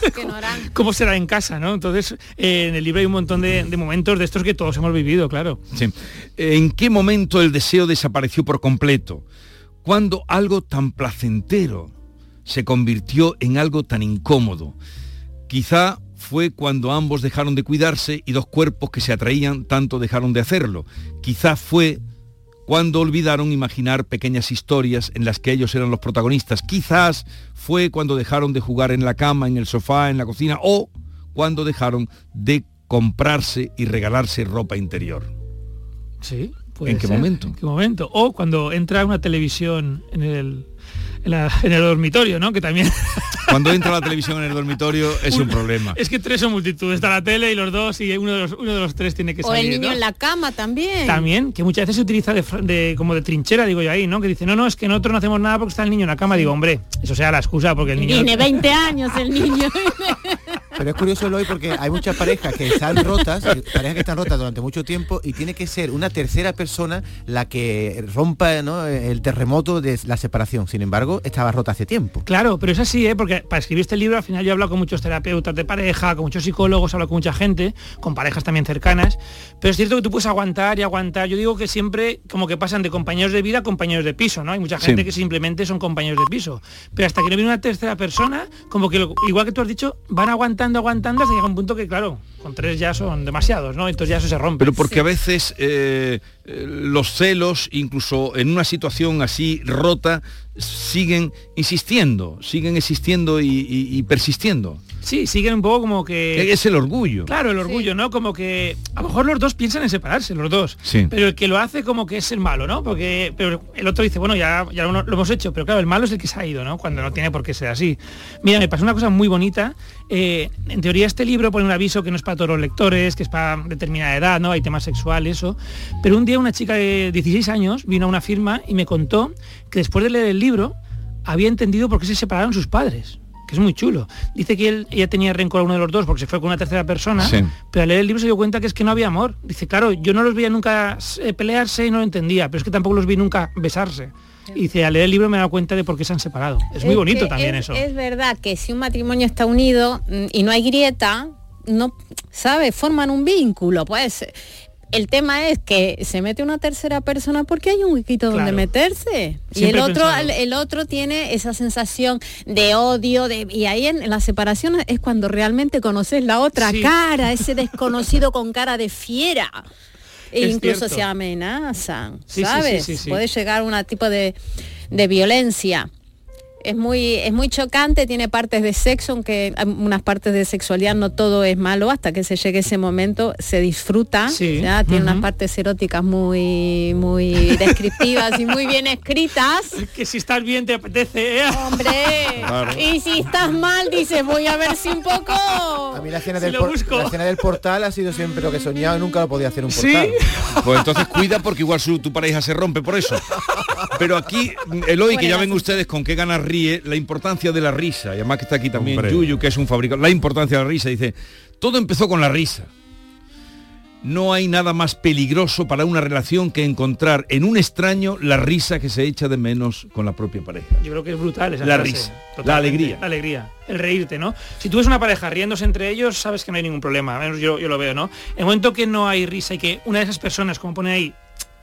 [SPEAKER 29] ¿cómo será en casa, no? Entonces, eh, en el libro hay un montón de, de momentos de estos que todos hemos vivido, claro.
[SPEAKER 4] Sí. ¿En qué momento el deseo desapareció por completo? Cuando algo tan placentero se convirtió en algo tan incómodo. Quizá fue cuando ambos dejaron de cuidarse y dos cuerpos que se atraían tanto dejaron de hacerlo. Quizá fue cuando olvidaron imaginar pequeñas historias en las que ellos eran los protagonistas. Quizás fue cuando dejaron de jugar en la cama, en el sofá, en la cocina o cuando dejaron de comprarse y regalarse ropa interior.
[SPEAKER 29] Sí. Puede
[SPEAKER 4] ¿En qué
[SPEAKER 29] ser.
[SPEAKER 4] momento?
[SPEAKER 29] ¿En qué momento? O cuando entra una televisión en el, en, la- en el dormitorio, ¿no? Que también...
[SPEAKER 4] Cuando entra la televisión en el dormitorio es un problema.
[SPEAKER 29] Es que tres son multitud. Está la tele y los dos y uno de los, uno de los tres tiene que
[SPEAKER 5] O el
[SPEAKER 29] salir.
[SPEAKER 5] niño
[SPEAKER 29] ¿no?
[SPEAKER 5] en la cama también.
[SPEAKER 29] También, que muchas veces se utiliza de, fr- de- como de trinchera, digo yo ahí, ¿no? Que dice, no, no, es que nosotros no hacemos nada porque está el niño en la cama. Digo, hombre, eso sea la excusa porque el niño...
[SPEAKER 5] Tiene 20 años el niño.
[SPEAKER 7] Pero es curioso hoy porque hay muchas parejas que están rotas, eh, parejas que están rotas durante mucho tiempo y tiene que ser una tercera persona la que rompa ¿no? el terremoto de la separación. Sin embargo, estaba rota hace tiempo.
[SPEAKER 29] Claro, pero es así, ¿eh? porque para escribir este libro al final yo he hablado con muchos terapeutas de pareja, con muchos psicólogos, he hablado con mucha gente, con parejas también cercanas, pero es cierto que tú puedes aguantar y aguantar. Yo digo que siempre como que pasan de compañeros de vida a compañeros de piso, ¿no? Hay mucha gente
[SPEAKER 4] Sí.
[SPEAKER 29] que simplemente son compañeros de piso, pero hasta que no viene una tercera persona, como que lo- igual que tú has dicho, van aguantando, aguantando hasta llega un punto que claro, con tres ya son demasiados, ¿no? Entonces ya eso se rompe.
[SPEAKER 4] Pero porque a veces eh, eh, los celos, incluso en una situación así rota, siguen insistiendo, siguen existiendo y, y- y persistiendo.
[SPEAKER 29] Sí, siguen un poco como que...
[SPEAKER 4] Es el orgullo.
[SPEAKER 29] Claro, el orgullo, ¿no? Como que a lo mejor los dos piensan en separarse, los dos.
[SPEAKER 4] Sí.
[SPEAKER 29] Pero el que lo hace como que es el malo, ¿no? Porque pero el otro dice, bueno, ya, ya lo, lo hemos hecho, pero claro, el malo es el que se ha ido, ¿no? Cuando no tiene por qué ser así. Mira, me pasó una cosa muy bonita. Eh, en teoría este libro pone un aviso que no es para todos los lectores, que es para determinada edad, ¿no? Hay temas sexuales, eso. Pero un día una chica de 16 años vino a una firma y me contó que después de leer el libro había entendido por qué se separaron sus padres que es muy chulo. Dice que él, ella tenía rencor a uno de los dos porque se fue con una tercera persona,
[SPEAKER 4] Sí.
[SPEAKER 29] pero al leer el libro se dio cuenta que es que no había amor. Dice, claro, yo no los veía nunca eh, pelearse y no lo entendía, pero es que tampoco los vi nunca besarse. Y dice, al leer el libro me he dado cuenta de por qué se han separado. Es muy bonito también
[SPEAKER 5] es-
[SPEAKER 29] eso.
[SPEAKER 5] Es verdad que si un matrimonio está unido mm, y no hay grieta, no, ¿sabes? Forman un vínculo, pues. El tema es que se mete una tercera persona porque hay un huequito donde meterse. y el otro, el, el otro tiene esa sensación de odio, de, y ahí en, en la separación es cuando realmente conoces la otra
[SPEAKER 29] Sí.
[SPEAKER 5] cara, ese desconocido con cara de fiera. E
[SPEAKER 29] Es
[SPEAKER 5] incluso
[SPEAKER 29] cierto.
[SPEAKER 5] se amenazan,
[SPEAKER 29] Sí,
[SPEAKER 5] ¿sabes?
[SPEAKER 29] sí.
[SPEAKER 5] Puede llegar a un tipo de, de violencia. Es muy, es muy chocante, tiene partes de sexo, aunque unas partes de sexualidad no todo es malo, hasta que se llegue ese momento se disfruta,
[SPEAKER 29] Sí.
[SPEAKER 5] ¿ya? tiene unas partes eróticas muy, muy descriptivas y muy bien escritas.
[SPEAKER 29] Que si estás bien te apetece, ¿eh?
[SPEAKER 5] Hombre,
[SPEAKER 4] Claro.
[SPEAKER 5] y si estás mal, dices, voy a ver si un poco...
[SPEAKER 7] A mí la escena,
[SPEAKER 29] Si
[SPEAKER 7] del,
[SPEAKER 29] lo
[SPEAKER 7] por-
[SPEAKER 29] busco.
[SPEAKER 7] la escena del portal ha sido siempre lo que he soñado y nunca lo podía hacer un
[SPEAKER 29] ¿Sí?
[SPEAKER 7] portal.
[SPEAKER 4] Pues entonces cuida porque igual su, tu pareja se rompe por eso. Pero aquí, Eloy, que ya ven ustedes con qué ganas ríe, la importancia de la risa, y además que está aquí también
[SPEAKER 6] Hombre.
[SPEAKER 4] Yuyu, que es un fabricante, la importancia de la risa, dice, todo empezó con la risa. No hay nada más peligroso para una relación que encontrar en un extraño la risa que se echa de menos con la propia pareja.
[SPEAKER 29] Yo creo que es brutal esa
[SPEAKER 4] La
[SPEAKER 29] frase.
[SPEAKER 4] risa, la alegría.
[SPEAKER 29] La alegría, el reírte, ¿no? Si tú ves una pareja riéndose entre ellos, sabes que no hay ningún problema, al menos yo, yo lo veo, ¿no? En el momento que no hay risa y que una de esas personas, como pone ahí,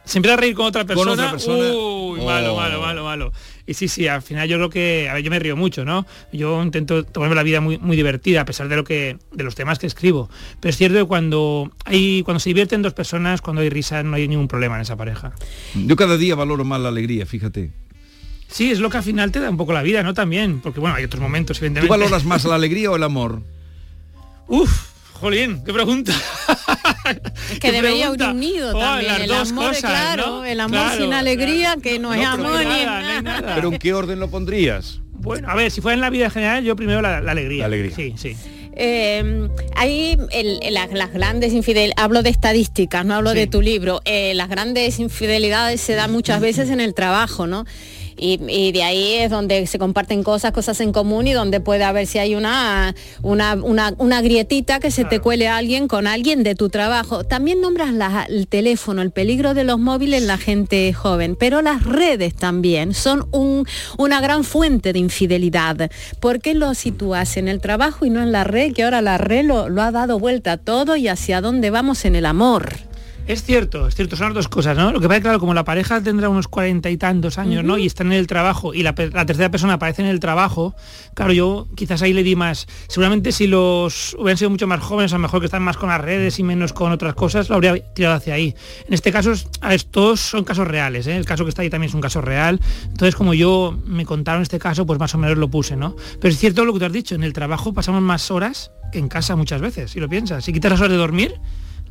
[SPEAKER 29] se empieza a reír con otra persona,
[SPEAKER 4] otra persona,
[SPEAKER 29] uy, malo,
[SPEAKER 4] oh.
[SPEAKER 29] malo, malo, malo. Y sí, sí, al final yo creo que, a ver, yo me río mucho, ¿no? Yo intento tomarme la vida muy, muy divertida, a pesar de lo que, de los temas que escribo. Pero es cierto que cuando hay, cuando se divierten dos personas, cuando hay risa, no hay ningún problema en esa pareja.
[SPEAKER 4] Yo cada día valoro más la alegría, fíjate.
[SPEAKER 29] Sí, es lo que al final te da un poco la vida, ¿no? También, porque bueno, hay otros momentos,
[SPEAKER 4] ¿Tú
[SPEAKER 29] evidentemente.
[SPEAKER 4] valoras más la alegría o el amor?
[SPEAKER 29] Uf, jolín, qué pregunta.
[SPEAKER 5] Es
[SPEAKER 29] ¿Qué
[SPEAKER 5] que debería
[SPEAKER 29] pregunta?
[SPEAKER 5] ir unido
[SPEAKER 29] Oh,
[SPEAKER 5] también.
[SPEAKER 29] las
[SPEAKER 5] El
[SPEAKER 29] dos
[SPEAKER 5] amor,
[SPEAKER 29] cosas,
[SPEAKER 5] claro,
[SPEAKER 29] ¿no?
[SPEAKER 5] el amor
[SPEAKER 29] Claro,
[SPEAKER 5] sin alegría, que no, es amor ni
[SPEAKER 29] nada, no hay
[SPEAKER 5] nada.
[SPEAKER 29] nada.
[SPEAKER 4] ¿Pero en qué orden lo pondrías?
[SPEAKER 29] Bueno, a ver, si fuera en la vida general, yo primero la, la alegría.
[SPEAKER 4] La alegría.
[SPEAKER 29] Sí, sí.
[SPEAKER 5] Eh, ahí el- el- las, las grandes infidelidades, hablo de estadísticas, no hablo
[SPEAKER 29] Sí.
[SPEAKER 5] de tu libro, eh, las grandes infidelidades se dan muchas veces en el trabajo, ¿no? Y, y de ahí es donde se comparten cosas, cosas en común y donde puede haber si hay una, una, una, una grietita que se te cuele a alguien con alguien de tu trabajo. También nombras la- el teléfono, el peligro de los móviles en la gente joven, pero las redes también son un- una gran fuente de infidelidad. ¿Por qué lo sitúas en el trabajo y no en la red? Que ahora la red lo, lo ha dado vuelta a todo y hacia dónde vamos en el amor.
[SPEAKER 29] Es cierto, es cierto, son las dos cosas, ¿no? Lo que pasa es que, claro, como la pareja tendrá unos cuarenta y tantos años, ¿no? Y está en el trabajo y la, tercera persona aparece en el trabajo, claro, yo quizás ahí le di más. Seguramente si los hubieran sido mucho más jóvenes, a lo mejor que están más con las redes y menos con otras cosas, lo habría tirado hacia ahí. En este caso, es- a ver, todos son casos reales, ¿eh? El caso que está ahí también es un caso real. Entonces, como yo me contaron este caso, pues más o menos lo puse, ¿no? Pero es cierto lo que tú has dicho, en el trabajo pasamos más horas que en casa muchas veces, si lo piensas. Si quitas las horas de dormir,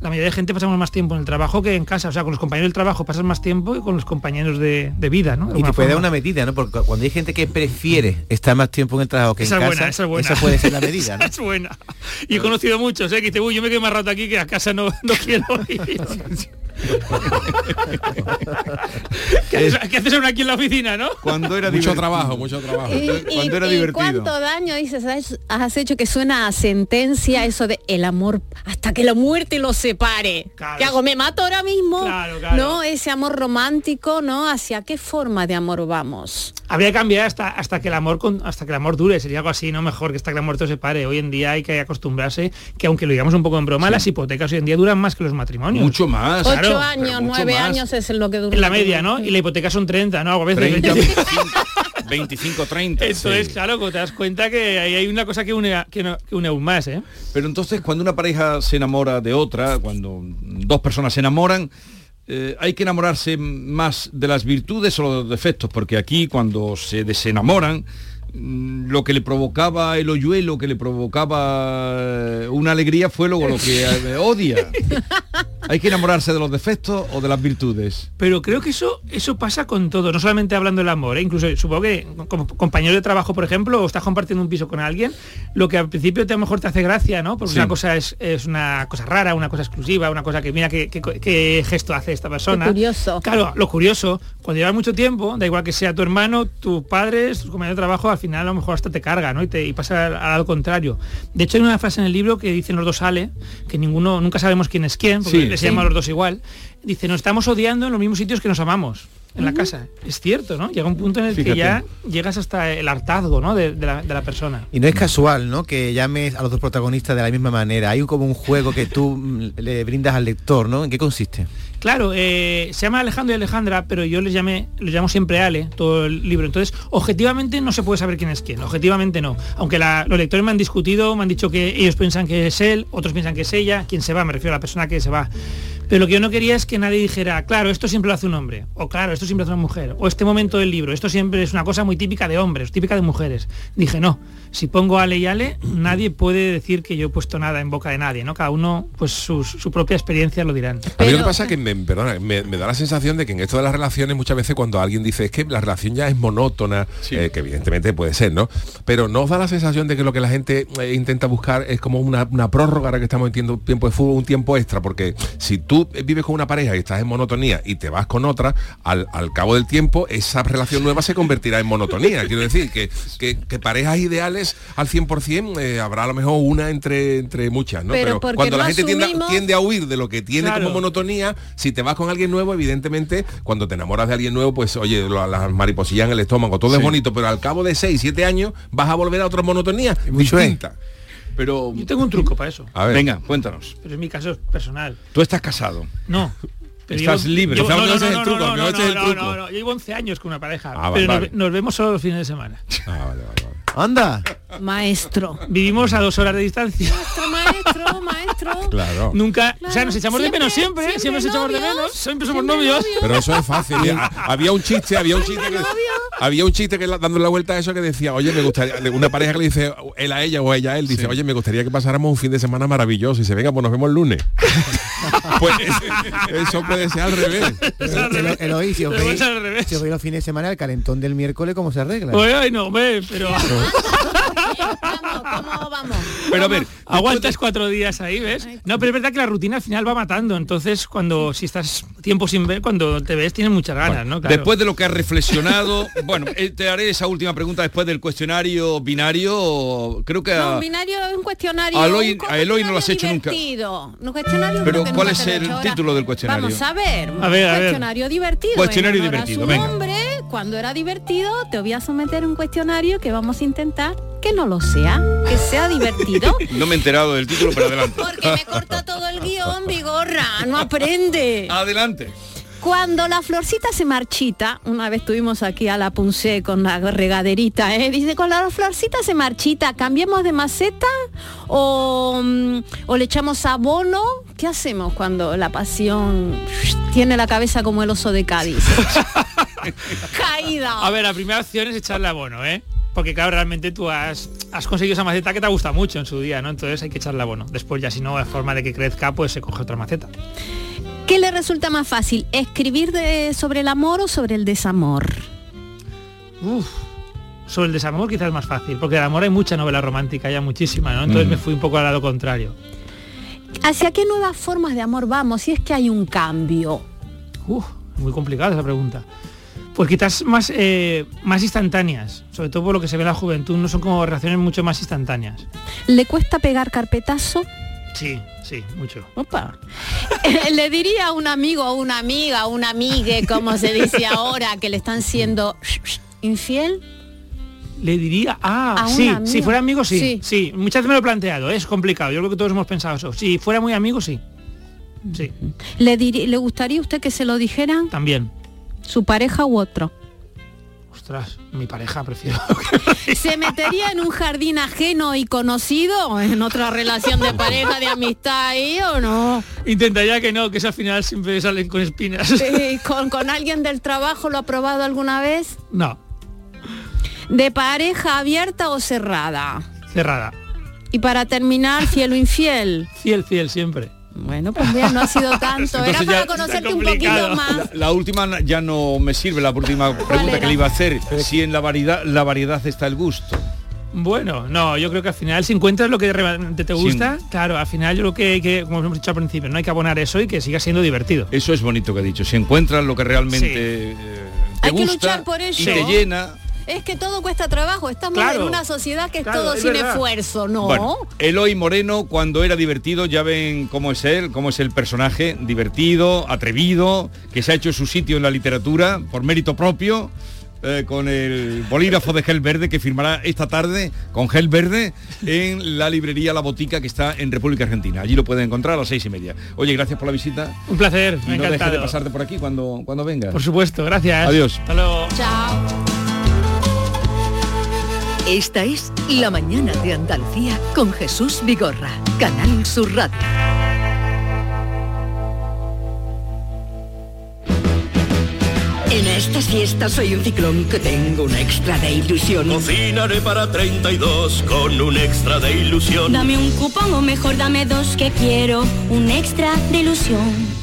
[SPEAKER 29] la mayoría de gente pasamos más tiempo en el trabajo que en casa. O sea, con los compañeros del trabajo pasas más tiempo que con los compañeros de, de vida, ¿no? De
[SPEAKER 7] Y te puede dar una medida, ¿no? Porque cuando hay gente que prefiere estar más tiempo en el trabajo que
[SPEAKER 29] Esa
[SPEAKER 7] en
[SPEAKER 29] es
[SPEAKER 7] casa,
[SPEAKER 29] buena, esa es buena.
[SPEAKER 7] puede ser la medida, ¿no?
[SPEAKER 29] Esa es buena. Y he conocido muchos, ¿eh? Que dice, uy, yo me quedo más rato aquí que a casa no, no quiero ir. ¿Qué haces, qué haces aquí en la oficina, no?
[SPEAKER 4] Cuando era
[SPEAKER 6] Mucho
[SPEAKER 4] divertido.
[SPEAKER 6] trabajo, mucho trabajo.
[SPEAKER 5] Y,
[SPEAKER 4] Cuando era
[SPEAKER 5] y
[SPEAKER 4] divertido.
[SPEAKER 5] cuánto daño dices has, hecho que suena a sentencia eso de el amor hasta que la muerte los separe. ¿Qué hago? ¿Me mato ahora mismo?
[SPEAKER 29] Claro, claro.
[SPEAKER 5] ¿No? Ese amor romántico, ¿no? ¿Hacia qué forma de amor vamos?
[SPEAKER 29] Habría que cambiar hasta, hasta que el amor con- hasta que el amor dure, sería algo así, ¿no? Mejor que hasta que la muerte se pare. Hoy en día hay que acostumbrarse que aunque lo digamos un poco en broma, las hipotecas hoy en día duran más que los matrimonios.
[SPEAKER 4] Mucho más.
[SPEAKER 5] Ocho
[SPEAKER 29] Claro,
[SPEAKER 5] años, nueve
[SPEAKER 4] más.
[SPEAKER 5] años es lo que dura.
[SPEAKER 29] En la media, ¿no? Y la hipoteca son 30, ¿no? A veces
[SPEAKER 4] 30,
[SPEAKER 29] 20.
[SPEAKER 4] 25, 25, 30.
[SPEAKER 29] Entonces,
[SPEAKER 4] sí.
[SPEAKER 29] claro, cuando te das cuenta que ahí hay una cosa que une, a- que, no- que une aún más, ¿eh?
[SPEAKER 4] Pero entonces cuando una pareja se enamora de otra, cuando dos personas se enamoran, eh, hay que enamorarse más de las virtudes o los defectos, porque aquí cuando se desenamoran, lo que le provocaba el hoyuelo, que le provocaba eh, una alegría, fue luego lo que eh, odia. Hay que enamorarse de los defectos o de las virtudes.
[SPEAKER 29] Pero creo que eso eso pasa con todo, no solamente hablando del amor, ¿eh? incluso supongo que como compañero de trabajo, por ejemplo, o estás compartiendo un piso con alguien, lo que al principio te, a lo mejor te hace gracia, ¿no? Porque
[SPEAKER 4] Sí.
[SPEAKER 29] una cosa es, es una cosa rara, una cosa exclusiva, una cosa que mira qué, qué- qué gesto hace esta persona.
[SPEAKER 5] Qué curioso.
[SPEAKER 29] Claro, lo curioso, cuando llevas mucho tiempo, da igual que sea tu hermano, tus padres, tus compañeros de trabajo, al final a lo mejor hasta te carga, ¿no? Y, te, y pasa al, al contrario. De hecho hay una frase en el libro que dicen los dos Ale, que ninguno, nunca sabemos quién es quién, porque
[SPEAKER 4] Sí.
[SPEAKER 29] les
[SPEAKER 4] Sí.
[SPEAKER 29] llaman a los dos igual. Dice, nos estamos odiando en los mismos sitios que nos amamos. En la casa. Es cierto, ¿no? Llega un punto en el
[SPEAKER 7] Fíjate.
[SPEAKER 29] que ya llegas hasta el hartazgo, ¿no? De, de la, de la persona.
[SPEAKER 7] Y no es casual, ¿no? Que llames a los dos protagonistas de la misma manera. Hay como un juego que tú mm, le brindas al lector, ¿no? ¿En qué consiste?
[SPEAKER 29] Claro, eh, se llama Alejandro y Alejandra, pero yo les llamé, les llamo siempre Ale, todo el libro. Entonces, objetivamente no se puede saber quién es quién, objetivamente no. Aunque los lectores me han discutido, me han dicho que ellos piensan que es él, otros piensan que es ella, quién se va, me refiero a la persona que se va. Pero lo que yo no quería es que nadie dijera, claro, esto siempre lo hace un hombre, o claro, esto siempre lo hace una mujer, o este momento del libro, esto siempre es una cosa muy típica de hombres, típica de mujeres. Dije, no, si pongo Ale y Ale, nadie puede decir que yo he puesto nada en boca de nadie, ¿no? Cada uno, pues sus- su propia experiencia lo dirán.
[SPEAKER 6] A mí lo que pasa es que me, perdona, me, me da la sensación de que en esto de las relaciones muchas veces cuando alguien dice es que la relación ya es monótona, eh, que evidentemente puede ser, ¿no? Pero no os da la sensación de que lo que la gente eh, intenta buscar es como una, una prórroga ahora que estamos en tiempo de fútbol, un tiempo extra, porque si tú vives con una pareja y estás en monotonía y te vas con otra, al, al cabo del tiempo esa relación nueva se convertirá en monotonía. Quiero decir que, que, que parejas ideales al 100% eh, habrá a lo mejor una entre, entre muchas, ¿no?
[SPEAKER 5] Pero
[SPEAKER 6] cuando
[SPEAKER 5] no
[SPEAKER 6] la gente tiende, a- tiende a huir de lo que tiene
[SPEAKER 29] Claro.
[SPEAKER 6] como monotonía, si te vas con alguien nuevo, evidentemente, cuando te enamoras de alguien nuevo, pues oye, lo- las mariposillas en el estómago, todo es bonito, pero al cabo de 6, 7 años vas a volver a otra monotonía
[SPEAKER 7] mucho es.
[SPEAKER 4] Pero
[SPEAKER 29] Yo tengo un truco para eso,
[SPEAKER 6] A ver.
[SPEAKER 4] venga, cuéntanos.
[SPEAKER 29] pero en mi caso es personal.
[SPEAKER 4] Tú estás casado.
[SPEAKER 29] No. Pero
[SPEAKER 4] Estás libre.
[SPEAKER 29] llevo-
[SPEAKER 6] Estamos-
[SPEAKER 29] no, no,
[SPEAKER 6] el
[SPEAKER 29] no,
[SPEAKER 6] truco,
[SPEAKER 29] no, no, no, no, no, Yo llevo 11 años con una pareja.
[SPEAKER 6] Ah, vale,
[SPEAKER 29] pero nos-
[SPEAKER 6] vale.
[SPEAKER 29] Nos, vemos solo los fines de semana.
[SPEAKER 6] Ah, vale, vale, vale.
[SPEAKER 7] ¡Anda!
[SPEAKER 5] Maestro.
[SPEAKER 29] Vivimos a dos horas de distancia.
[SPEAKER 5] Maestro, maestro, maestro.
[SPEAKER 6] Claro.
[SPEAKER 29] Nunca, o sea, nos echamos de menos siempre,
[SPEAKER 5] siempre
[SPEAKER 29] siempre, nos echamos de menos, siempre somos
[SPEAKER 5] siempre
[SPEAKER 29] novios.
[SPEAKER 5] novios.
[SPEAKER 6] Pero eso es fácil. Mira, había un chiste, había un chiste que había un chiste que la- dando la vuelta a eso que decía, oye, me gustaría, una pareja que le dice él a ella o ella a él, dice, oye, me gustaría que pasáramos un fin de semana maravilloso y se venga, pues nos vemos el lunes. pues eso puede ser al revés.
[SPEAKER 7] Elo- Eloí, si os
[SPEAKER 29] Pero
[SPEAKER 7] veis, si os los fines de semana, el calentón del miércoles, ¿cómo se arregla?
[SPEAKER 29] Oye, ay, no, ve, pero
[SPEAKER 5] Vamos, ¿cómo vamos?
[SPEAKER 4] Pero a ver,
[SPEAKER 29] aguantas cuatro días ahí, ¿ves? No, pero es verdad que la rutina al final va matando. Entonces, cuando si estás tiempo sin ver, cuando te ves tienes muchas ganas, ¿no? Claro.
[SPEAKER 4] Después de lo que has reflexionado, bueno, eh, te haré esa última pregunta después del cuestionario binario. Creo que
[SPEAKER 5] No,
[SPEAKER 4] a-
[SPEAKER 5] un binario es un cuestionario.
[SPEAKER 4] A Eloy-
[SPEAKER 5] un
[SPEAKER 4] a Eloy no lo has hecho nunca.
[SPEAKER 5] Un cuestionario
[SPEAKER 4] Pero, ¿cuál es el título del cuestionario?
[SPEAKER 5] Vamos a ver. un
[SPEAKER 29] A ver, a ver.
[SPEAKER 5] cuestionario divertido.
[SPEAKER 4] Cuestionario divertido, venga.
[SPEAKER 5] Cuando era divertido, te voy a someter a un cuestionario que vamos a intentar que no lo sea, que sea divertido.
[SPEAKER 4] No me he enterado del título, pero adelante.
[SPEAKER 5] Porque me corta todo el guion, Vigorra, no aprende.
[SPEAKER 4] Adelante.
[SPEAKER 5] Cuando la florcita se marchita, una vez tuvimos aquí a la Punce con la regaderita, ¿eh? dice, cuando la florcita se marchita, ¿cambiemos de maceta o, mm, o le echamos abono? ¿Qué hacemos cuando la pasión tiene la cabeza como el oso de Cádiz? Caída.
[SPEAKER 29] A ver, la primera opción es echarle abono, ¿eh? Porque claro, realmente tú has, has conseguido esa maceta que te gusta mucho en su día, ¿no? Entonces hay que echarle abono. Después ya si no, de forma de que crezca, pues se coge otra maceta.
[SPEAKER 5] ¿Qué le resulta más fácil, escribir de- sobre el amor o sobre el desamor?
[SPEAKER 29] Uf, sobre el desamor quizás es más fácil, porque el amor hay mucha novela romántica, ya muchísima, ¿no? Entonces
[SPEAKER 5] Mm.
[SPEAKER 29] me fui un poco al lado contrario.
[SPEAKER 5] ¿Hacia qué nuevas formas de amor vamos si es que hay un cambio?
[SPEAKER 29] Uf, muy complicada esa pregunta. Pues quizás más, eh, más instantáneas, sobre todo por lo que se ve en la juventud, no son como relaciones mucho más instantáneas.
[SPEAKER 5] ¿Le cuesta pegar carpetazo?
[SPEAKER 29] Sí, sí, mucho.
[SPEAKER 5] Opa. le diría a un amigo, a una amiga, a una amigue, como se dice ahora, que le están siendo infiel.
[SPEAKER 29] Le diría, ah,
[SPEAKER 5] ¿A un
[SPEAKER 29] sí, si fuera amigo, sí,
[SPEAKER 5] Sí.
[SPEAKER 29] sí, Muchas veces me lo he planteado, ¿eh? es complicado, yo creo que todos hemos pensado eso. Si fuera muy amigo, sí. Sí,
[SPEAKER 5] ¿Le, ¿Le gustaría a usted que se lo dijeran
[SPEAKER 29] también.
[SPEAKER 5] Su pareja u otro?
[SPEAKER 29] Ostras, mi pareja prefiero.
[SPEAKER 5] ¿Se metería en un jardín ajeno y conocido? ¿En otra relación de pareja, de amistad ahí o no?
[SPEAKER 29] Intentaría que no, que eso al final siempre salen con espinas.
[SPEAKER 5] ¿Con, ¿Con alguien del trabajo lo ha probado alguna vez?
[SPEAKER 29] No,
[SPEAKER 5] ¿De pareja abierta o cerrada?
[SPEAKER 29] cerrada.
[SPEAKER 5] Y para terminar, fiel o infiel.
[SPEAKER 29] Fiel, fiel siempre.
[SPEAKER 5] Bueno, pues mira, no ha sido tanto. Era para conocerte un poquito más.
[SPEAKER 4] La, la última ya no me sirve, la última pregunta que le iba a hacer. Si en la variedad, la variedad está el gusto.
[SPEAKER 29] Bueno, no, yo creo que al final si encuentras lo que realmente te gusta, claro, al final yo creo que, que, como hemos dicho al principio, no hay que abonar eso y que siga siendo divertido.
[SPEAKER 4] Eso es bonito que ha dicho. Si encuentras lo que realmente
[SPEAKER 29] Sí.
[SPEAKER 4] eh, te
[SPEAKER 5] Hay que
[SPEAKER 4] gusta
[SPEAKER 5] luchar por
[SPEAKER 4] y
[SPEAKER 5] eso.
[SPEAKER 4] te llena.
[SPEAKER 5] Es que todo cuesta trabajo. Estamos
[SPEAKER 4] Claro.
[SPEAKER 5] en una sociedad que es
[SPEAKER 4] Claro,
[SPEAKER 5] todo
[SPEAKER 4] es
[SPEAKER 5] sin
[SPEAKER 4] verdad.
[SPEAKER 5] esfuerzo, ¿no?
[SPEAKER 4] Bueno, Eloy Moreno, cuando era divertido, ya ven cómo es él, cómo es el personaje, divertido, atrevido, que se ha hecho su sitio en la literatura por mérito propio, eh, con el bolígrafo de gel verde que firmará esta tarde con gel verde en la librería La Botica que está en República Argentina. Allí lo pueden encontrar a las seis y media. Oye, gracias por la visita.
[SPEAKER 29] Un placer,
[SPEAKER 4] Y
[SPEAKER 29] me
[SPEAKER 4] no dejes de pasarte por aquí cuando, cuando vengas.
[SPEAKER 29] Por supuesto, gracias.
[SPEAKER 4] Adiós.
[SPEAKER 29] Hasta luego.
[SPEAKER 5] Chao.
[SPEAKER 2] Esta es La mañana de Andalucía con Jesús Vigorra, Canal Sur Radio.
[SPEAKER 30] En esta siesta soy un ciclón que tengo un extra de ilusión.
[SPEAKER 31] Cocinaré para 32 con un extra de ilusión.
[SPEAKER 32] Dame un cupón o mejor dame dos que quiero un extra de ilusión.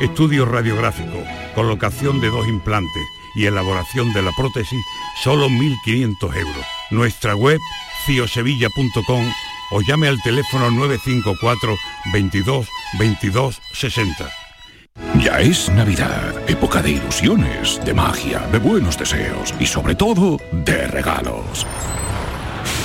[SPEAKER 33] Estudio radiográfico, colocación de dos implantes y elaboración de la prótesis, solo 1.500 euros. Nuestra web, ciosevilla.com o llame al teléfono 954 22 22 60.
[SPEAKER 34] Ya es Navidad, época de ilusiones, de magia, de buenos deseos y sobre todo de regalos.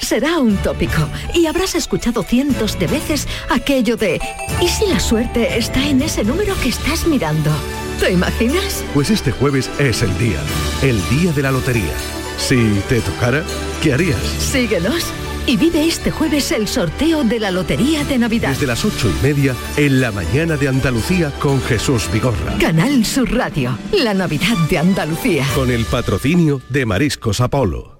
[SPEAKER 2] Será un tópico y habrás escuchado cientos de veces aquello de ¿y si la suerte está en ese número que estás mirando? ¿Te imaginas?
[SPEAKER 27] Pues este jueves es el día, el día de la lotería. Si te tocara, ¿qué harías?
[SPEAKER 2] Síguenos y vive este jueves el sorteo de la Lotería de Navidad.
[SPEAKER 27] Desde las ocho y media en la mañana de Andalucía con Jesús Vigorra.
[SPEAKER 2] Canal Sur Radio, la Navidad de Andalucía.
[SPEAKER 27] Con el patrocinio de Mariscos Apolo.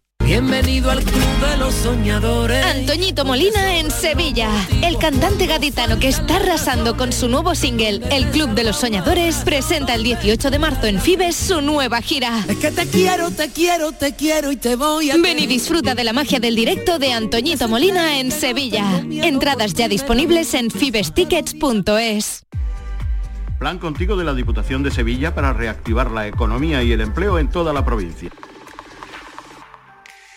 [SPEAKER 28] Bienvenido al Club de los Soñadores.
[SPEAKER 35] Antoñito Molina en Sevilla. El cantante gaditano que está arrasando con su nuevo single, El Club de los Soñadores, presenta el 18 de marzo en Fibes su nueva gira.
[SPEAKER 28] Es que te quiero, te quiero, te quiero y te voy a...
[SPEAKER 35] Ven y disfruta de la magia del directo de Antoñito Molina en Sevilla. Entradas ya disponibles en fibestickets.es.
[SPEAKER 36] Plan contigo de la Diputación de Sevilla para reactivar la economía y el empleo en toda la provincia.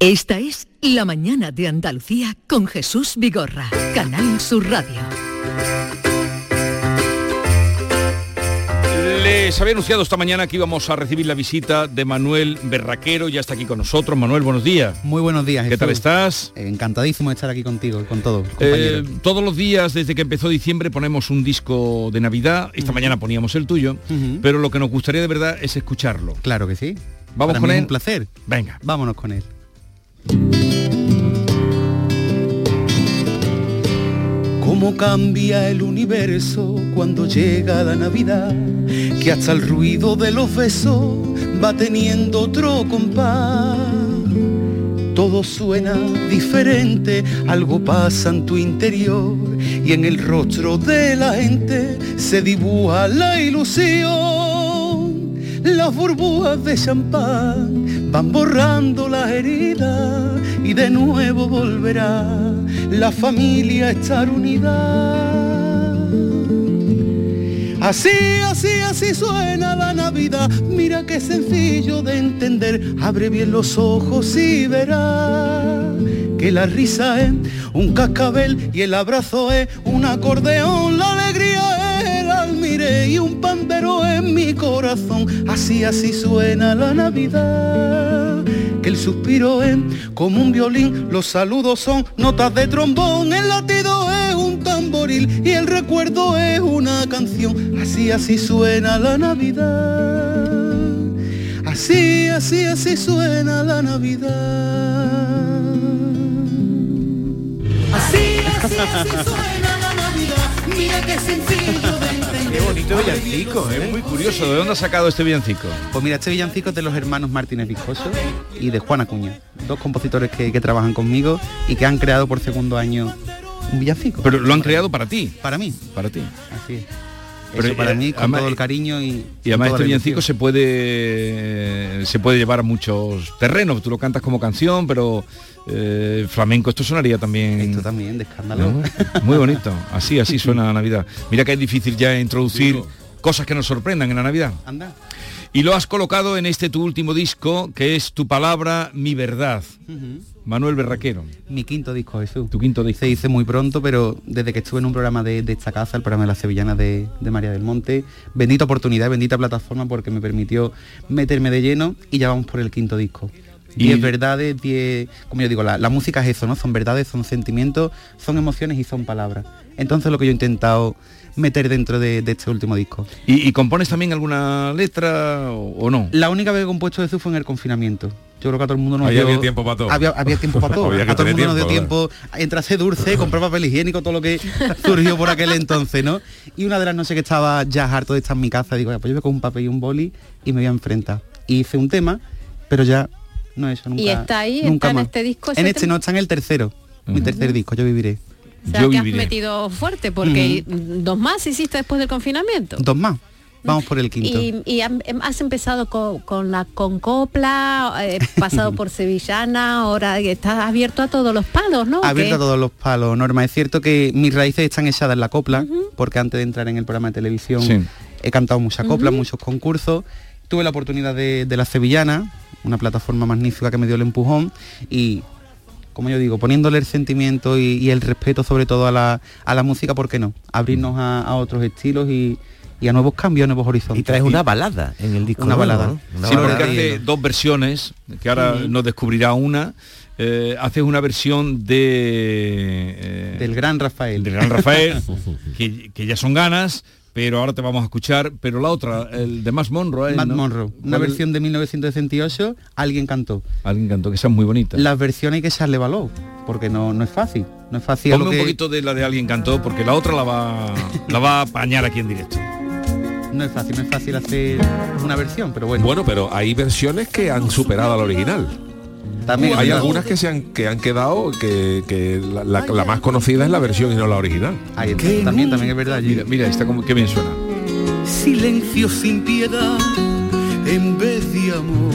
[SPEAKER 2] Esta es La Mañana de Andalucía con Jesús Vigorra, Canal Sur Radio.
[SPEAKER 4] Les había anunciado esta mañana que íbamos a recibir la visita de Manuel Berraquero, ya está aquí con nosotros. Manuel, buenos días.
[SPEAKER 37] Muy buenos días.
[SPEAKER 4] ¿Qué tal
[SPEAKER 37] Jesús.
[SPEAKER 4] estás?
[SPEAKER 37] Encantadísimo de estar aquí contigo y con todos.
[SPEAKER 4] Eh, todos los días desde que empezó diciembre ponemos un disco de Navidad. Esta mañana poníamos el tuyo, pero lo que nos gustaría de verdad es escucharlo.
[SPEAKER 37] Claro que sí.
[SPEAKER 4] Vamos
[SPEAKER 37] Para
[SPEAKER 4] con
[SPEAKER 37] mí es
[SPEAKER 4] él.
[SPEAKER 37] un placer.
[SPEAKER 4] Venga.
[SPEAKER 37] Vámonos con él.
[SPEAKER 38] ¿Cómo cambia el universo cuando llega la Navidad? Que hasta el ruido de los besos va teniendo otro compás. Todo suena diferente, algo pasa en tu interior y en el rostro de la gente se dibuja la ilusión las burbujas de champán van borrando las heridas y de nuevo volverá la familia a estar unida. Así, así, así suena la Navidad. Mira qué sencillo de entender. Abre bien los ojos y verás que la risa es un cascabel y el abrazo es un acordeón. La alegría es y un pandero en mi corazón. Así, así suena la Navidad. Que el suspiro es como un violín, los saludos son notas de trombón, el latido es un tamboril y el recuerdo es una canción. Así, así suena la Navidad. Así, así, así suena la Navidad. Así, así, así suena. Mira qué sencillo de entender.
[SPEAKER 4] Qué bonito villancico, es muy curioso. ¿De dónde ha sacado este villancico?
[SPEAKER 37] Pues mira, este villancico es de los hermanos Martínez Viscoso y de Juana Cuña, dos compositores que, que trabajan conmigo y que han creado por segundo año un villancico.
[SPEAKER 4] Pero lo han creado para ti.
[SPEAKER 37] Para mí.
[SPEAKER 4] Para ti.
[SPEAKER 37] Así es.
[SPEAKER 4] Pero,
[SPEAKER 37] Eso para
[SPEAKER 4] eh,
[SPEAKER 37] mí con
[SPEAKER 4] además-
[SPEAKER 37] todo el cariño y
[SPEAKER 4] Y además este
[SPEAKER 37] la
[SPEAKER 4] villancico se puede se puede llevar a muchos terrenos. Tú lo cantas como canción, pero eh, flamenco esto sonaría también.
[SPEAKER 37] Esto también de escándalo.
[SPEAKER 4] ¿no? Muy bonito. Así, así suena la Navidad. Mira que es difícil ya introducir cosas que nos sorprendan en la Navidad.
[SPEAKER 37] Anda.
[SPEAKER 4] Y lo has colocado en este tu último disco, que es Tu palabra, mi verdad. Manuel Berraquero.
[SPEAKER 37] Mi quinto disco, Jesús.
[SPEAKER 4] Tu quinto disco.
[SPEAKER 37] Se hice muy pronto, pero desde que estuve en un programa de, de esta casa, el programa de las sevillanas de, de María del Monte, bendita oportunidad, bendita plataforma porque me permitió meterme de lleno y ya vamos por el quinto disco.
[SPEAKER 4] Y-
[SPEAKER 37] Diez verdades, diez, como yo digo, la, la música es eso, ¿no? Son verdades, son sentimientos, son emociones y son palabras. Entonces lo que yo he intentado meter dentro de, de este último disco.
[SPEAKER 4] ¿Y, y compones también alguna letra o, o no?
[SPEAKER 37] La única vez que he compuesto eso fue en el confinamiento. Yo creo que a todo el mundo nos dio...
[SPEAKER 39] había tiempo para todo.
[SPEAKER 37] Había, había tiempo para todo. A todo el mundo nos dio
[SPEAKER 39] tiempo,
[SPEAKER 37] tiempo entre hacer dulce, comprar papel higiénico, todo lo que surgió por aquel entonces, ¿no? Y una de las noches que estaba ya harto de estar en mi casa, digo, "Ya, pues yo voy con un papel y un boli y me voy a enfrentar. Y hice un tema, pero ya no he hecho nunca.
[SPEAKER 40] Y está ahí,
[SPEAKER 37] nunca
[SPEAKER 40] está en este disco
[SPEAKER 37] En este
[SPEAKER 40] tema.
[SPEAKER 37] no, está en el tercero. Mi tercer disco, yo viviré.
[SPEAKER 40] O sea, que has metido fuerte porque dos más hiciste después del confinamiento.
[SPEAKER 37] Dos más. Vamos por el quinto.
[SPEAKER 40] Y, y em- has empezado con, con la con copla, eh, pasado por sevillana, ahora estás abierto a todos los palos, ¿no?
[SPEAKER 37] abierto a todos los palos, Norma. Es cierto que mis raíces están echadas en la copla, porque antes de entrar en el programa de televisión
[SPEAKER 4] Sí.
[SPEAKER 37] he cantado mucha copla,
[SPEAKER 40] Ujú.
[SPEAKER 37] muchos concursos. Tuve la oportunidad de, de la Sevillana, una plataforma magnífica que me dio el empujón y, como yo digo, poniéndole el sentimiento y, y el respeto sobre todo a la, a la música, ¿por qué no? Abrirnos a, a otros estilos y, y a nuevos cambios, a nuevos horizontes.
[SPEAKER 41] Y traes una balada en el disco.
[SPEAKER 37] Una
[SPEAKER 41] nuevo,
[SPEAKER 37] balada.
[SPEAKER 41] ¿no? Una
[SPEAKER 4] Sí,
[SPEAKER 41] balada
[SPEAKER 4] porque hace dos versiones, que ahora
[SPEAKER 37] Ujú.
[SPEAKER 4] nos descubrirá una. Eh, haces una versión de... eh,
[SPEAKER 37] Del gran Rafael.
[SPEAKER 4] del Gran Rafael, que, que ya son ganas, pero ahora te vamos a escuchar. Pero la otra, el de Matt Monroe. ¿eh?
[SPEAKER 37] Matt
[SPEAKER 4] ¿no?
[SPEAKER 37] Monroe, una versión de 1968, alguien cantó.
[SPEAKER 4] Alguien cantó, que esa es muy bonita.
[SPEAKER 37] Las versiones hay que echarle valor, porque no, no es fácil. No es fácil.
[SPEAKER 4] Ponme
[SPEAKER 37] lo
[SPEAKER 4] un poquito de la de alguien cantó, porque la otra la va, la va a apañar aquí en directo.
[SPEAKER 37] No es fácil, no es fácil hacer una versión, pero bueno.
[SPEAKER 39] Bueno, pero hay versiones que han superado a la original.
[SPEAKER 37] También
[SPEAKER 39] hay
[SPEAKER 37] hay
[SPEAKER 39] algunas que se han que han quedado que, que la, la- la más conocida es la versión y no la original.
[SPEAKER 37] Ahí está, también, también es verdad.
[SPEAKER 4] Mira, mira, esta como que bien suena.
[SPEAKER 38] silencio sin piedad en vez de amor.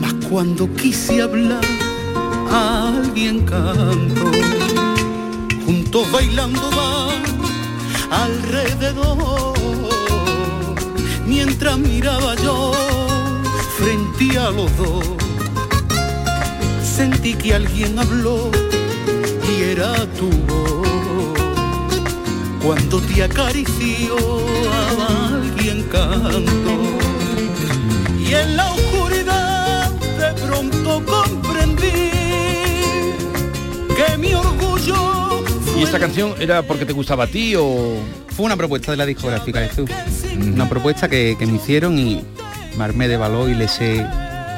[SPEAKER 38] Mas cuando quise hablar, alguien canto. Juntos bailando van alrededor. Mientras miraba yo frente a los dos, sentí que alguien habló y era tu voz. Cuando te acarició a alguien canto y en la oscuridad de pronto comprendí que mi orgullo
[SPEAKER 4] ¿Y esta canción era porque te gustaba a ti o...?
[SPEAKER 37] Fue una propuesta de la discográfica de Jesús. Una propuesta que, que me hicieron y me armé de valor y le eché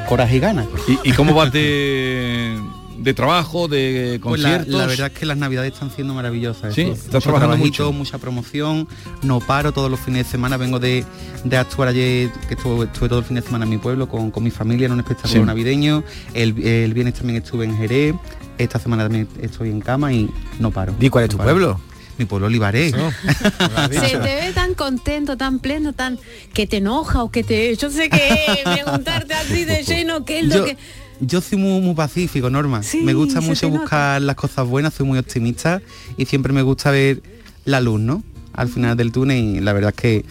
[SPEAKER 37] coraje y ganas.
[SPEAKER 4] ¿Y, y cómo vas de, de trabajo, de
[SPEAKER 37] Pues la,
[SPEAKER 4] conciertos.
[SPEAKER 37] la verdad es que las navidades están siendo maravillosas.
[SPEAKER 4] Sí,
[SPEAKER 37] eso.
[SPEAKER 4] estás
[SPEAKER 37] Mucho
[SPEAKER 4] trabajando mucho.
[SPEAKER 37] mucha promoción, no paro todos los fines de semana, vengo de, de actuar ayer, que estuve, estuve todo el fin de semana en mi pueblo con, con mi familia en un espectáculo
[SPEAKER 4] Sí.
[SPEAKER 37] navideño, el, el viernes también estuve en Jerez, esta semana también estoy en cama y no paro.
[SPEAKER 42] ¿Y cuál es
[SPEAKER 37] No
[SPEAKER 42] tu
[SPEAKER 37] paro.
[SPEAKER 42] pueblo?
[SPEAKER 37] Mi pueblo Olivaré.
[SPEAKER 40] Se te ve tan contento, tan pleno, tan que te enoja o que te. Yo sé que preguntarte así de lleno qué es lo
[SPEAKER 37] Yo,
[SPEAKER 40] que.
[SPEAKER 37] yo soy muy, muy pacífico, Norma.
[SPEAKER 40] Sí,
[SPEAKER 37] me gusta mucho buscar las cosas buenas, soy muy optimista y siempre me gusta ver la luz, ¿no? Al final del túnel y la verdad es que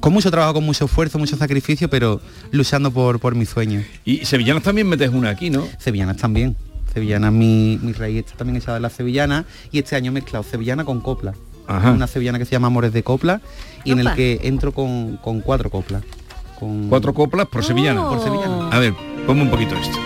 [SPEAKER 37] con mucho trabajo, con mucho esfuerzo, mucho sacrificio, pero luchando por, por mis sueños.
[SPEAKER 4] Y sevillanas también metes una aquí, ¿no?
[SPEAKER 37] Sevillanas también. Sevillanas, mi, mi raíz está también echada en la sevillana y este año he mezclado sevillana con copla.
[SPEAKER 4] Ajá.
[SPEAKER 37] Una sevillana que se llama Amores de Copla y en el que entro con, con cuatro coplas. Con...
[SPEAKER 4] Cuatro coplas por sevillana.
[SPEAKER 37] Por sevillana.
[SPEAKER 4] A ver, ponme un poquito esto.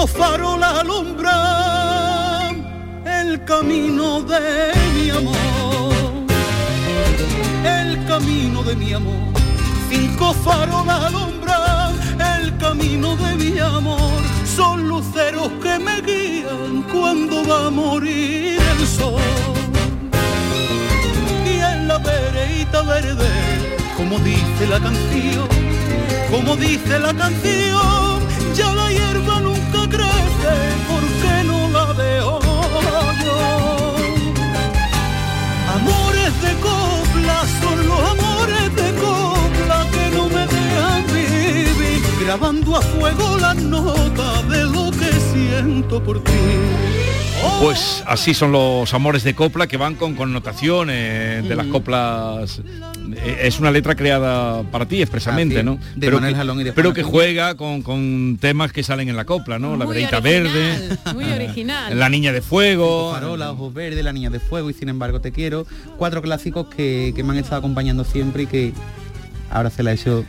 [SPEAKER 38] Cinco farolas alumbran el camino de mi amor, el camino de mi amor. Cinco farolas alumbran el camino de mi amor, son luceros que me guían cuando va a morir el sol. Y en la vereita verde, como dice la canción, como dice la canción, ya la hierba nunca a fuego las notas de lo que siento por ti.
[SPEAKER 4] Pues así son los amores de copla que van con connotaciones de las coplas. Eh, Es una letra creada para ti expresamente, ¿no?
[SPEAKER 37] de Manuel
[SPEAKER 4] que,
[SPEAKER 37] Jalón y de
[SPEAKER 4] pero que juega con, con temas que salen en la copla, ¿no? la vereita verde,
[SPEAKER 40] Muy original.
[SPEAKER 4] la niña de fuego.
[SPEAKER 37] Farola, Ojos Verdes, La Niña de Fuego y Sin embargo Te Quiero. Cuatro clásicos que, que me han estado acompañando siempre y que ahora se la he hecho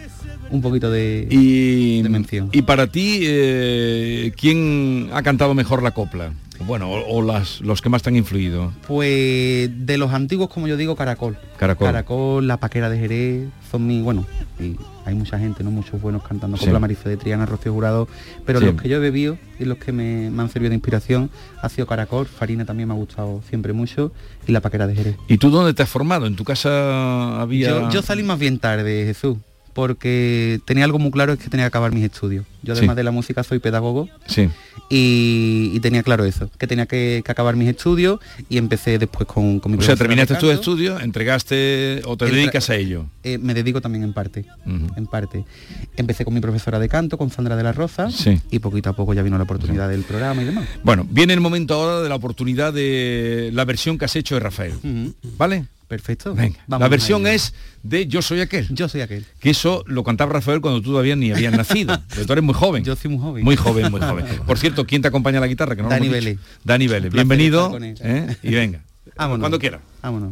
[SPEAKER 37] un poquito de,
[SPEAKER 4] y,
[SPEAKER 37] de mención.
[SPEAKER 4] Y para ti, eh, ¿quién ha cantado mejor la copla? Bueno, o, o las, los que más te han influido.
[SPEAKER 37] Pues de los antiguos, como yo digo, Caracol.
[SPEAKER 4] Caracol.
[SPEAKER 37] Caracol, La Paquera de Jerez, son mi, bueno, y hay mucha gente, ¿no? Muchos buenos cantando
[SPEAKER 4] Sí.
[SPEAKER 37] copla Marife de Triana, Rocío Jurado, pero
[SPEAKER 4] Sí.
[SPEAKER 37] los que yo he bebido y los que me, me han servido de inspiración ha sido Caracol, Farina también me ha gustado siempre mucho y La Paquera de Jerez.
[SPEAKER 4] ¿Y tú dónde te has formado? ¿En tu casa había...?
[SPEAKER 37] Yo, yo salí más bien tarde, Jesús, porque tenía algo muy claro, es que tenía que acabar mis estudios. Yo además
[SPEAKER 4] Sí.
[SPEAKER 37] de la música soy pedagogo
[SPEAKER 4] Sí.
[SPEAKER 37] y, y tenía claro eso, que tenía que, que acabar mis estudios y empecé después con, con mi
[SPEAKER 4] O sea, terminaste tus estudios, entregaste o te
[SPEAKER 37] Entra-
[SPEAKER 4] dedicas a ello.
[SPEAKER 37] Eh, me dedico también en parte, en parte. Empecé con mi profesora de canto, con Sandra de la Rosa,
[SPEAKER 4] Sí.
[SPEAKER 37] y poquito a poco ya vino la oportunidad del programa y demás.
[SPEAKER 4] Bueno, viene el momento ahora de la oportunidad de la versión que has hecho de Rafael. ¿Vale?
[SPEAKER 37] Perfecto.
[SPEAKER 4] Venga.
[SPEAKER 37] Vamos
[SPEAKER 4] la versión es de Yo soy aquel.
[SPEAKER 37] Yo soy aquel.
[SPEAKER 4] Que eso lo cantaba Rafael cuando tú todavía ni habías nacido. Porque tú eres muy joven.
[SPEAKER 37] Yo soy muy joven.
[SPEAKER 4] Muy joven, muy joven. Por cierto, ¿quién te acompaña a la guitarra? Que no
[SPEAKER 37] Dani. Vélez.
[SPEAKER 4] Dani Vélez. Bienvenido. ¿eh? Y venga.
[SPEAKER 37] Vámonos.
[SPEAKER 4] Cuando quiera.
[SPEAKER 37] Vámonos.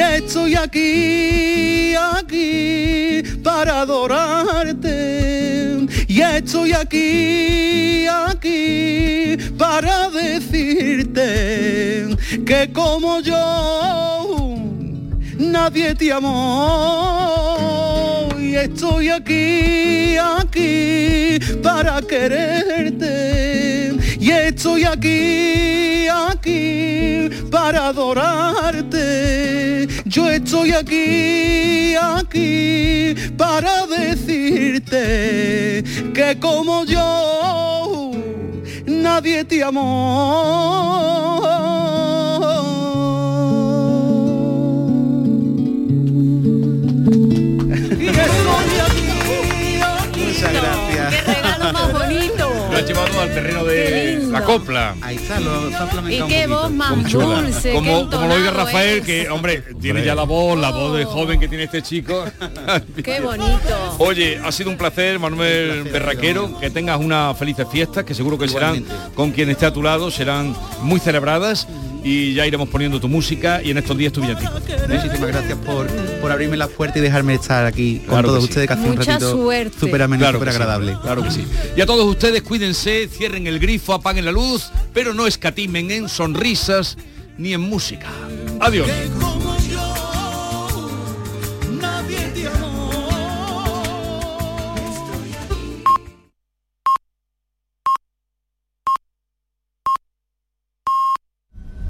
[SPEAKER 38] y estoy aquí, aquí para adorarte. Y estoy aquí, aquí para decirte que como yo nadie te amó. Y estoy aquí, aquí para quererte y estoy aquí, aquí para adorarte. Yo estoy aquí, aquí para decirte que como yo nadie te
[SPEAKER 37] Muchas gracias.
[SPEAKER 40] ¡Qué regalo más bonito!
[SPEAKER 4] Lo ha llevado al terreno de la copla.
[SPEAKER 37] Ahí está, lo está
[SPEAKER 40] Y qué voz más
[SPEAKER 4] Chula.
[SPEAKER 40] dulce,
[SPEAKER 4] como,
[SPEAKER 40] qué
[SPEAKER 4] como lo oiga Rafael,
[SPEAKER 40] es.
[SPEAKER 4] que hombre, tiene ya la voz, la voz de joven que tiene este chico.
[SPEAKER 40] Qué bonito.
[SPEAKER 4] Oye, ha sido un placer, Manuel Berraquero, que tengas una feliz fiesta, que seguro que serán con quien esté a tu lado, serán muy celebradas y ya iremos poniendo tu música y en estos días tu villancico.
[SPEAKER 37] Muchísimas gracias por, por abrirme la puerta y dejarme estar aquí con
[SPEAKER 4] Claro
[SPEAKER 37] todos
[SPEAKER 4] sí.
[SPEAKER 37] ustedes que hace un ratito
[SPEAKER 40] suerte.
[SPEAKER 37] súper ameno,
[SPEAKER 4] Claro
[SPEAKER 37] súper
[SPEAKER 4] sí,
[SPEAKER 37] agradable.
[SPEAKER 4] claro que sí. Y a todos ustedes, cuídense, cierren el grifo, apaguen la luz, pero no escatimen en sonrisas ni en música. Adiós.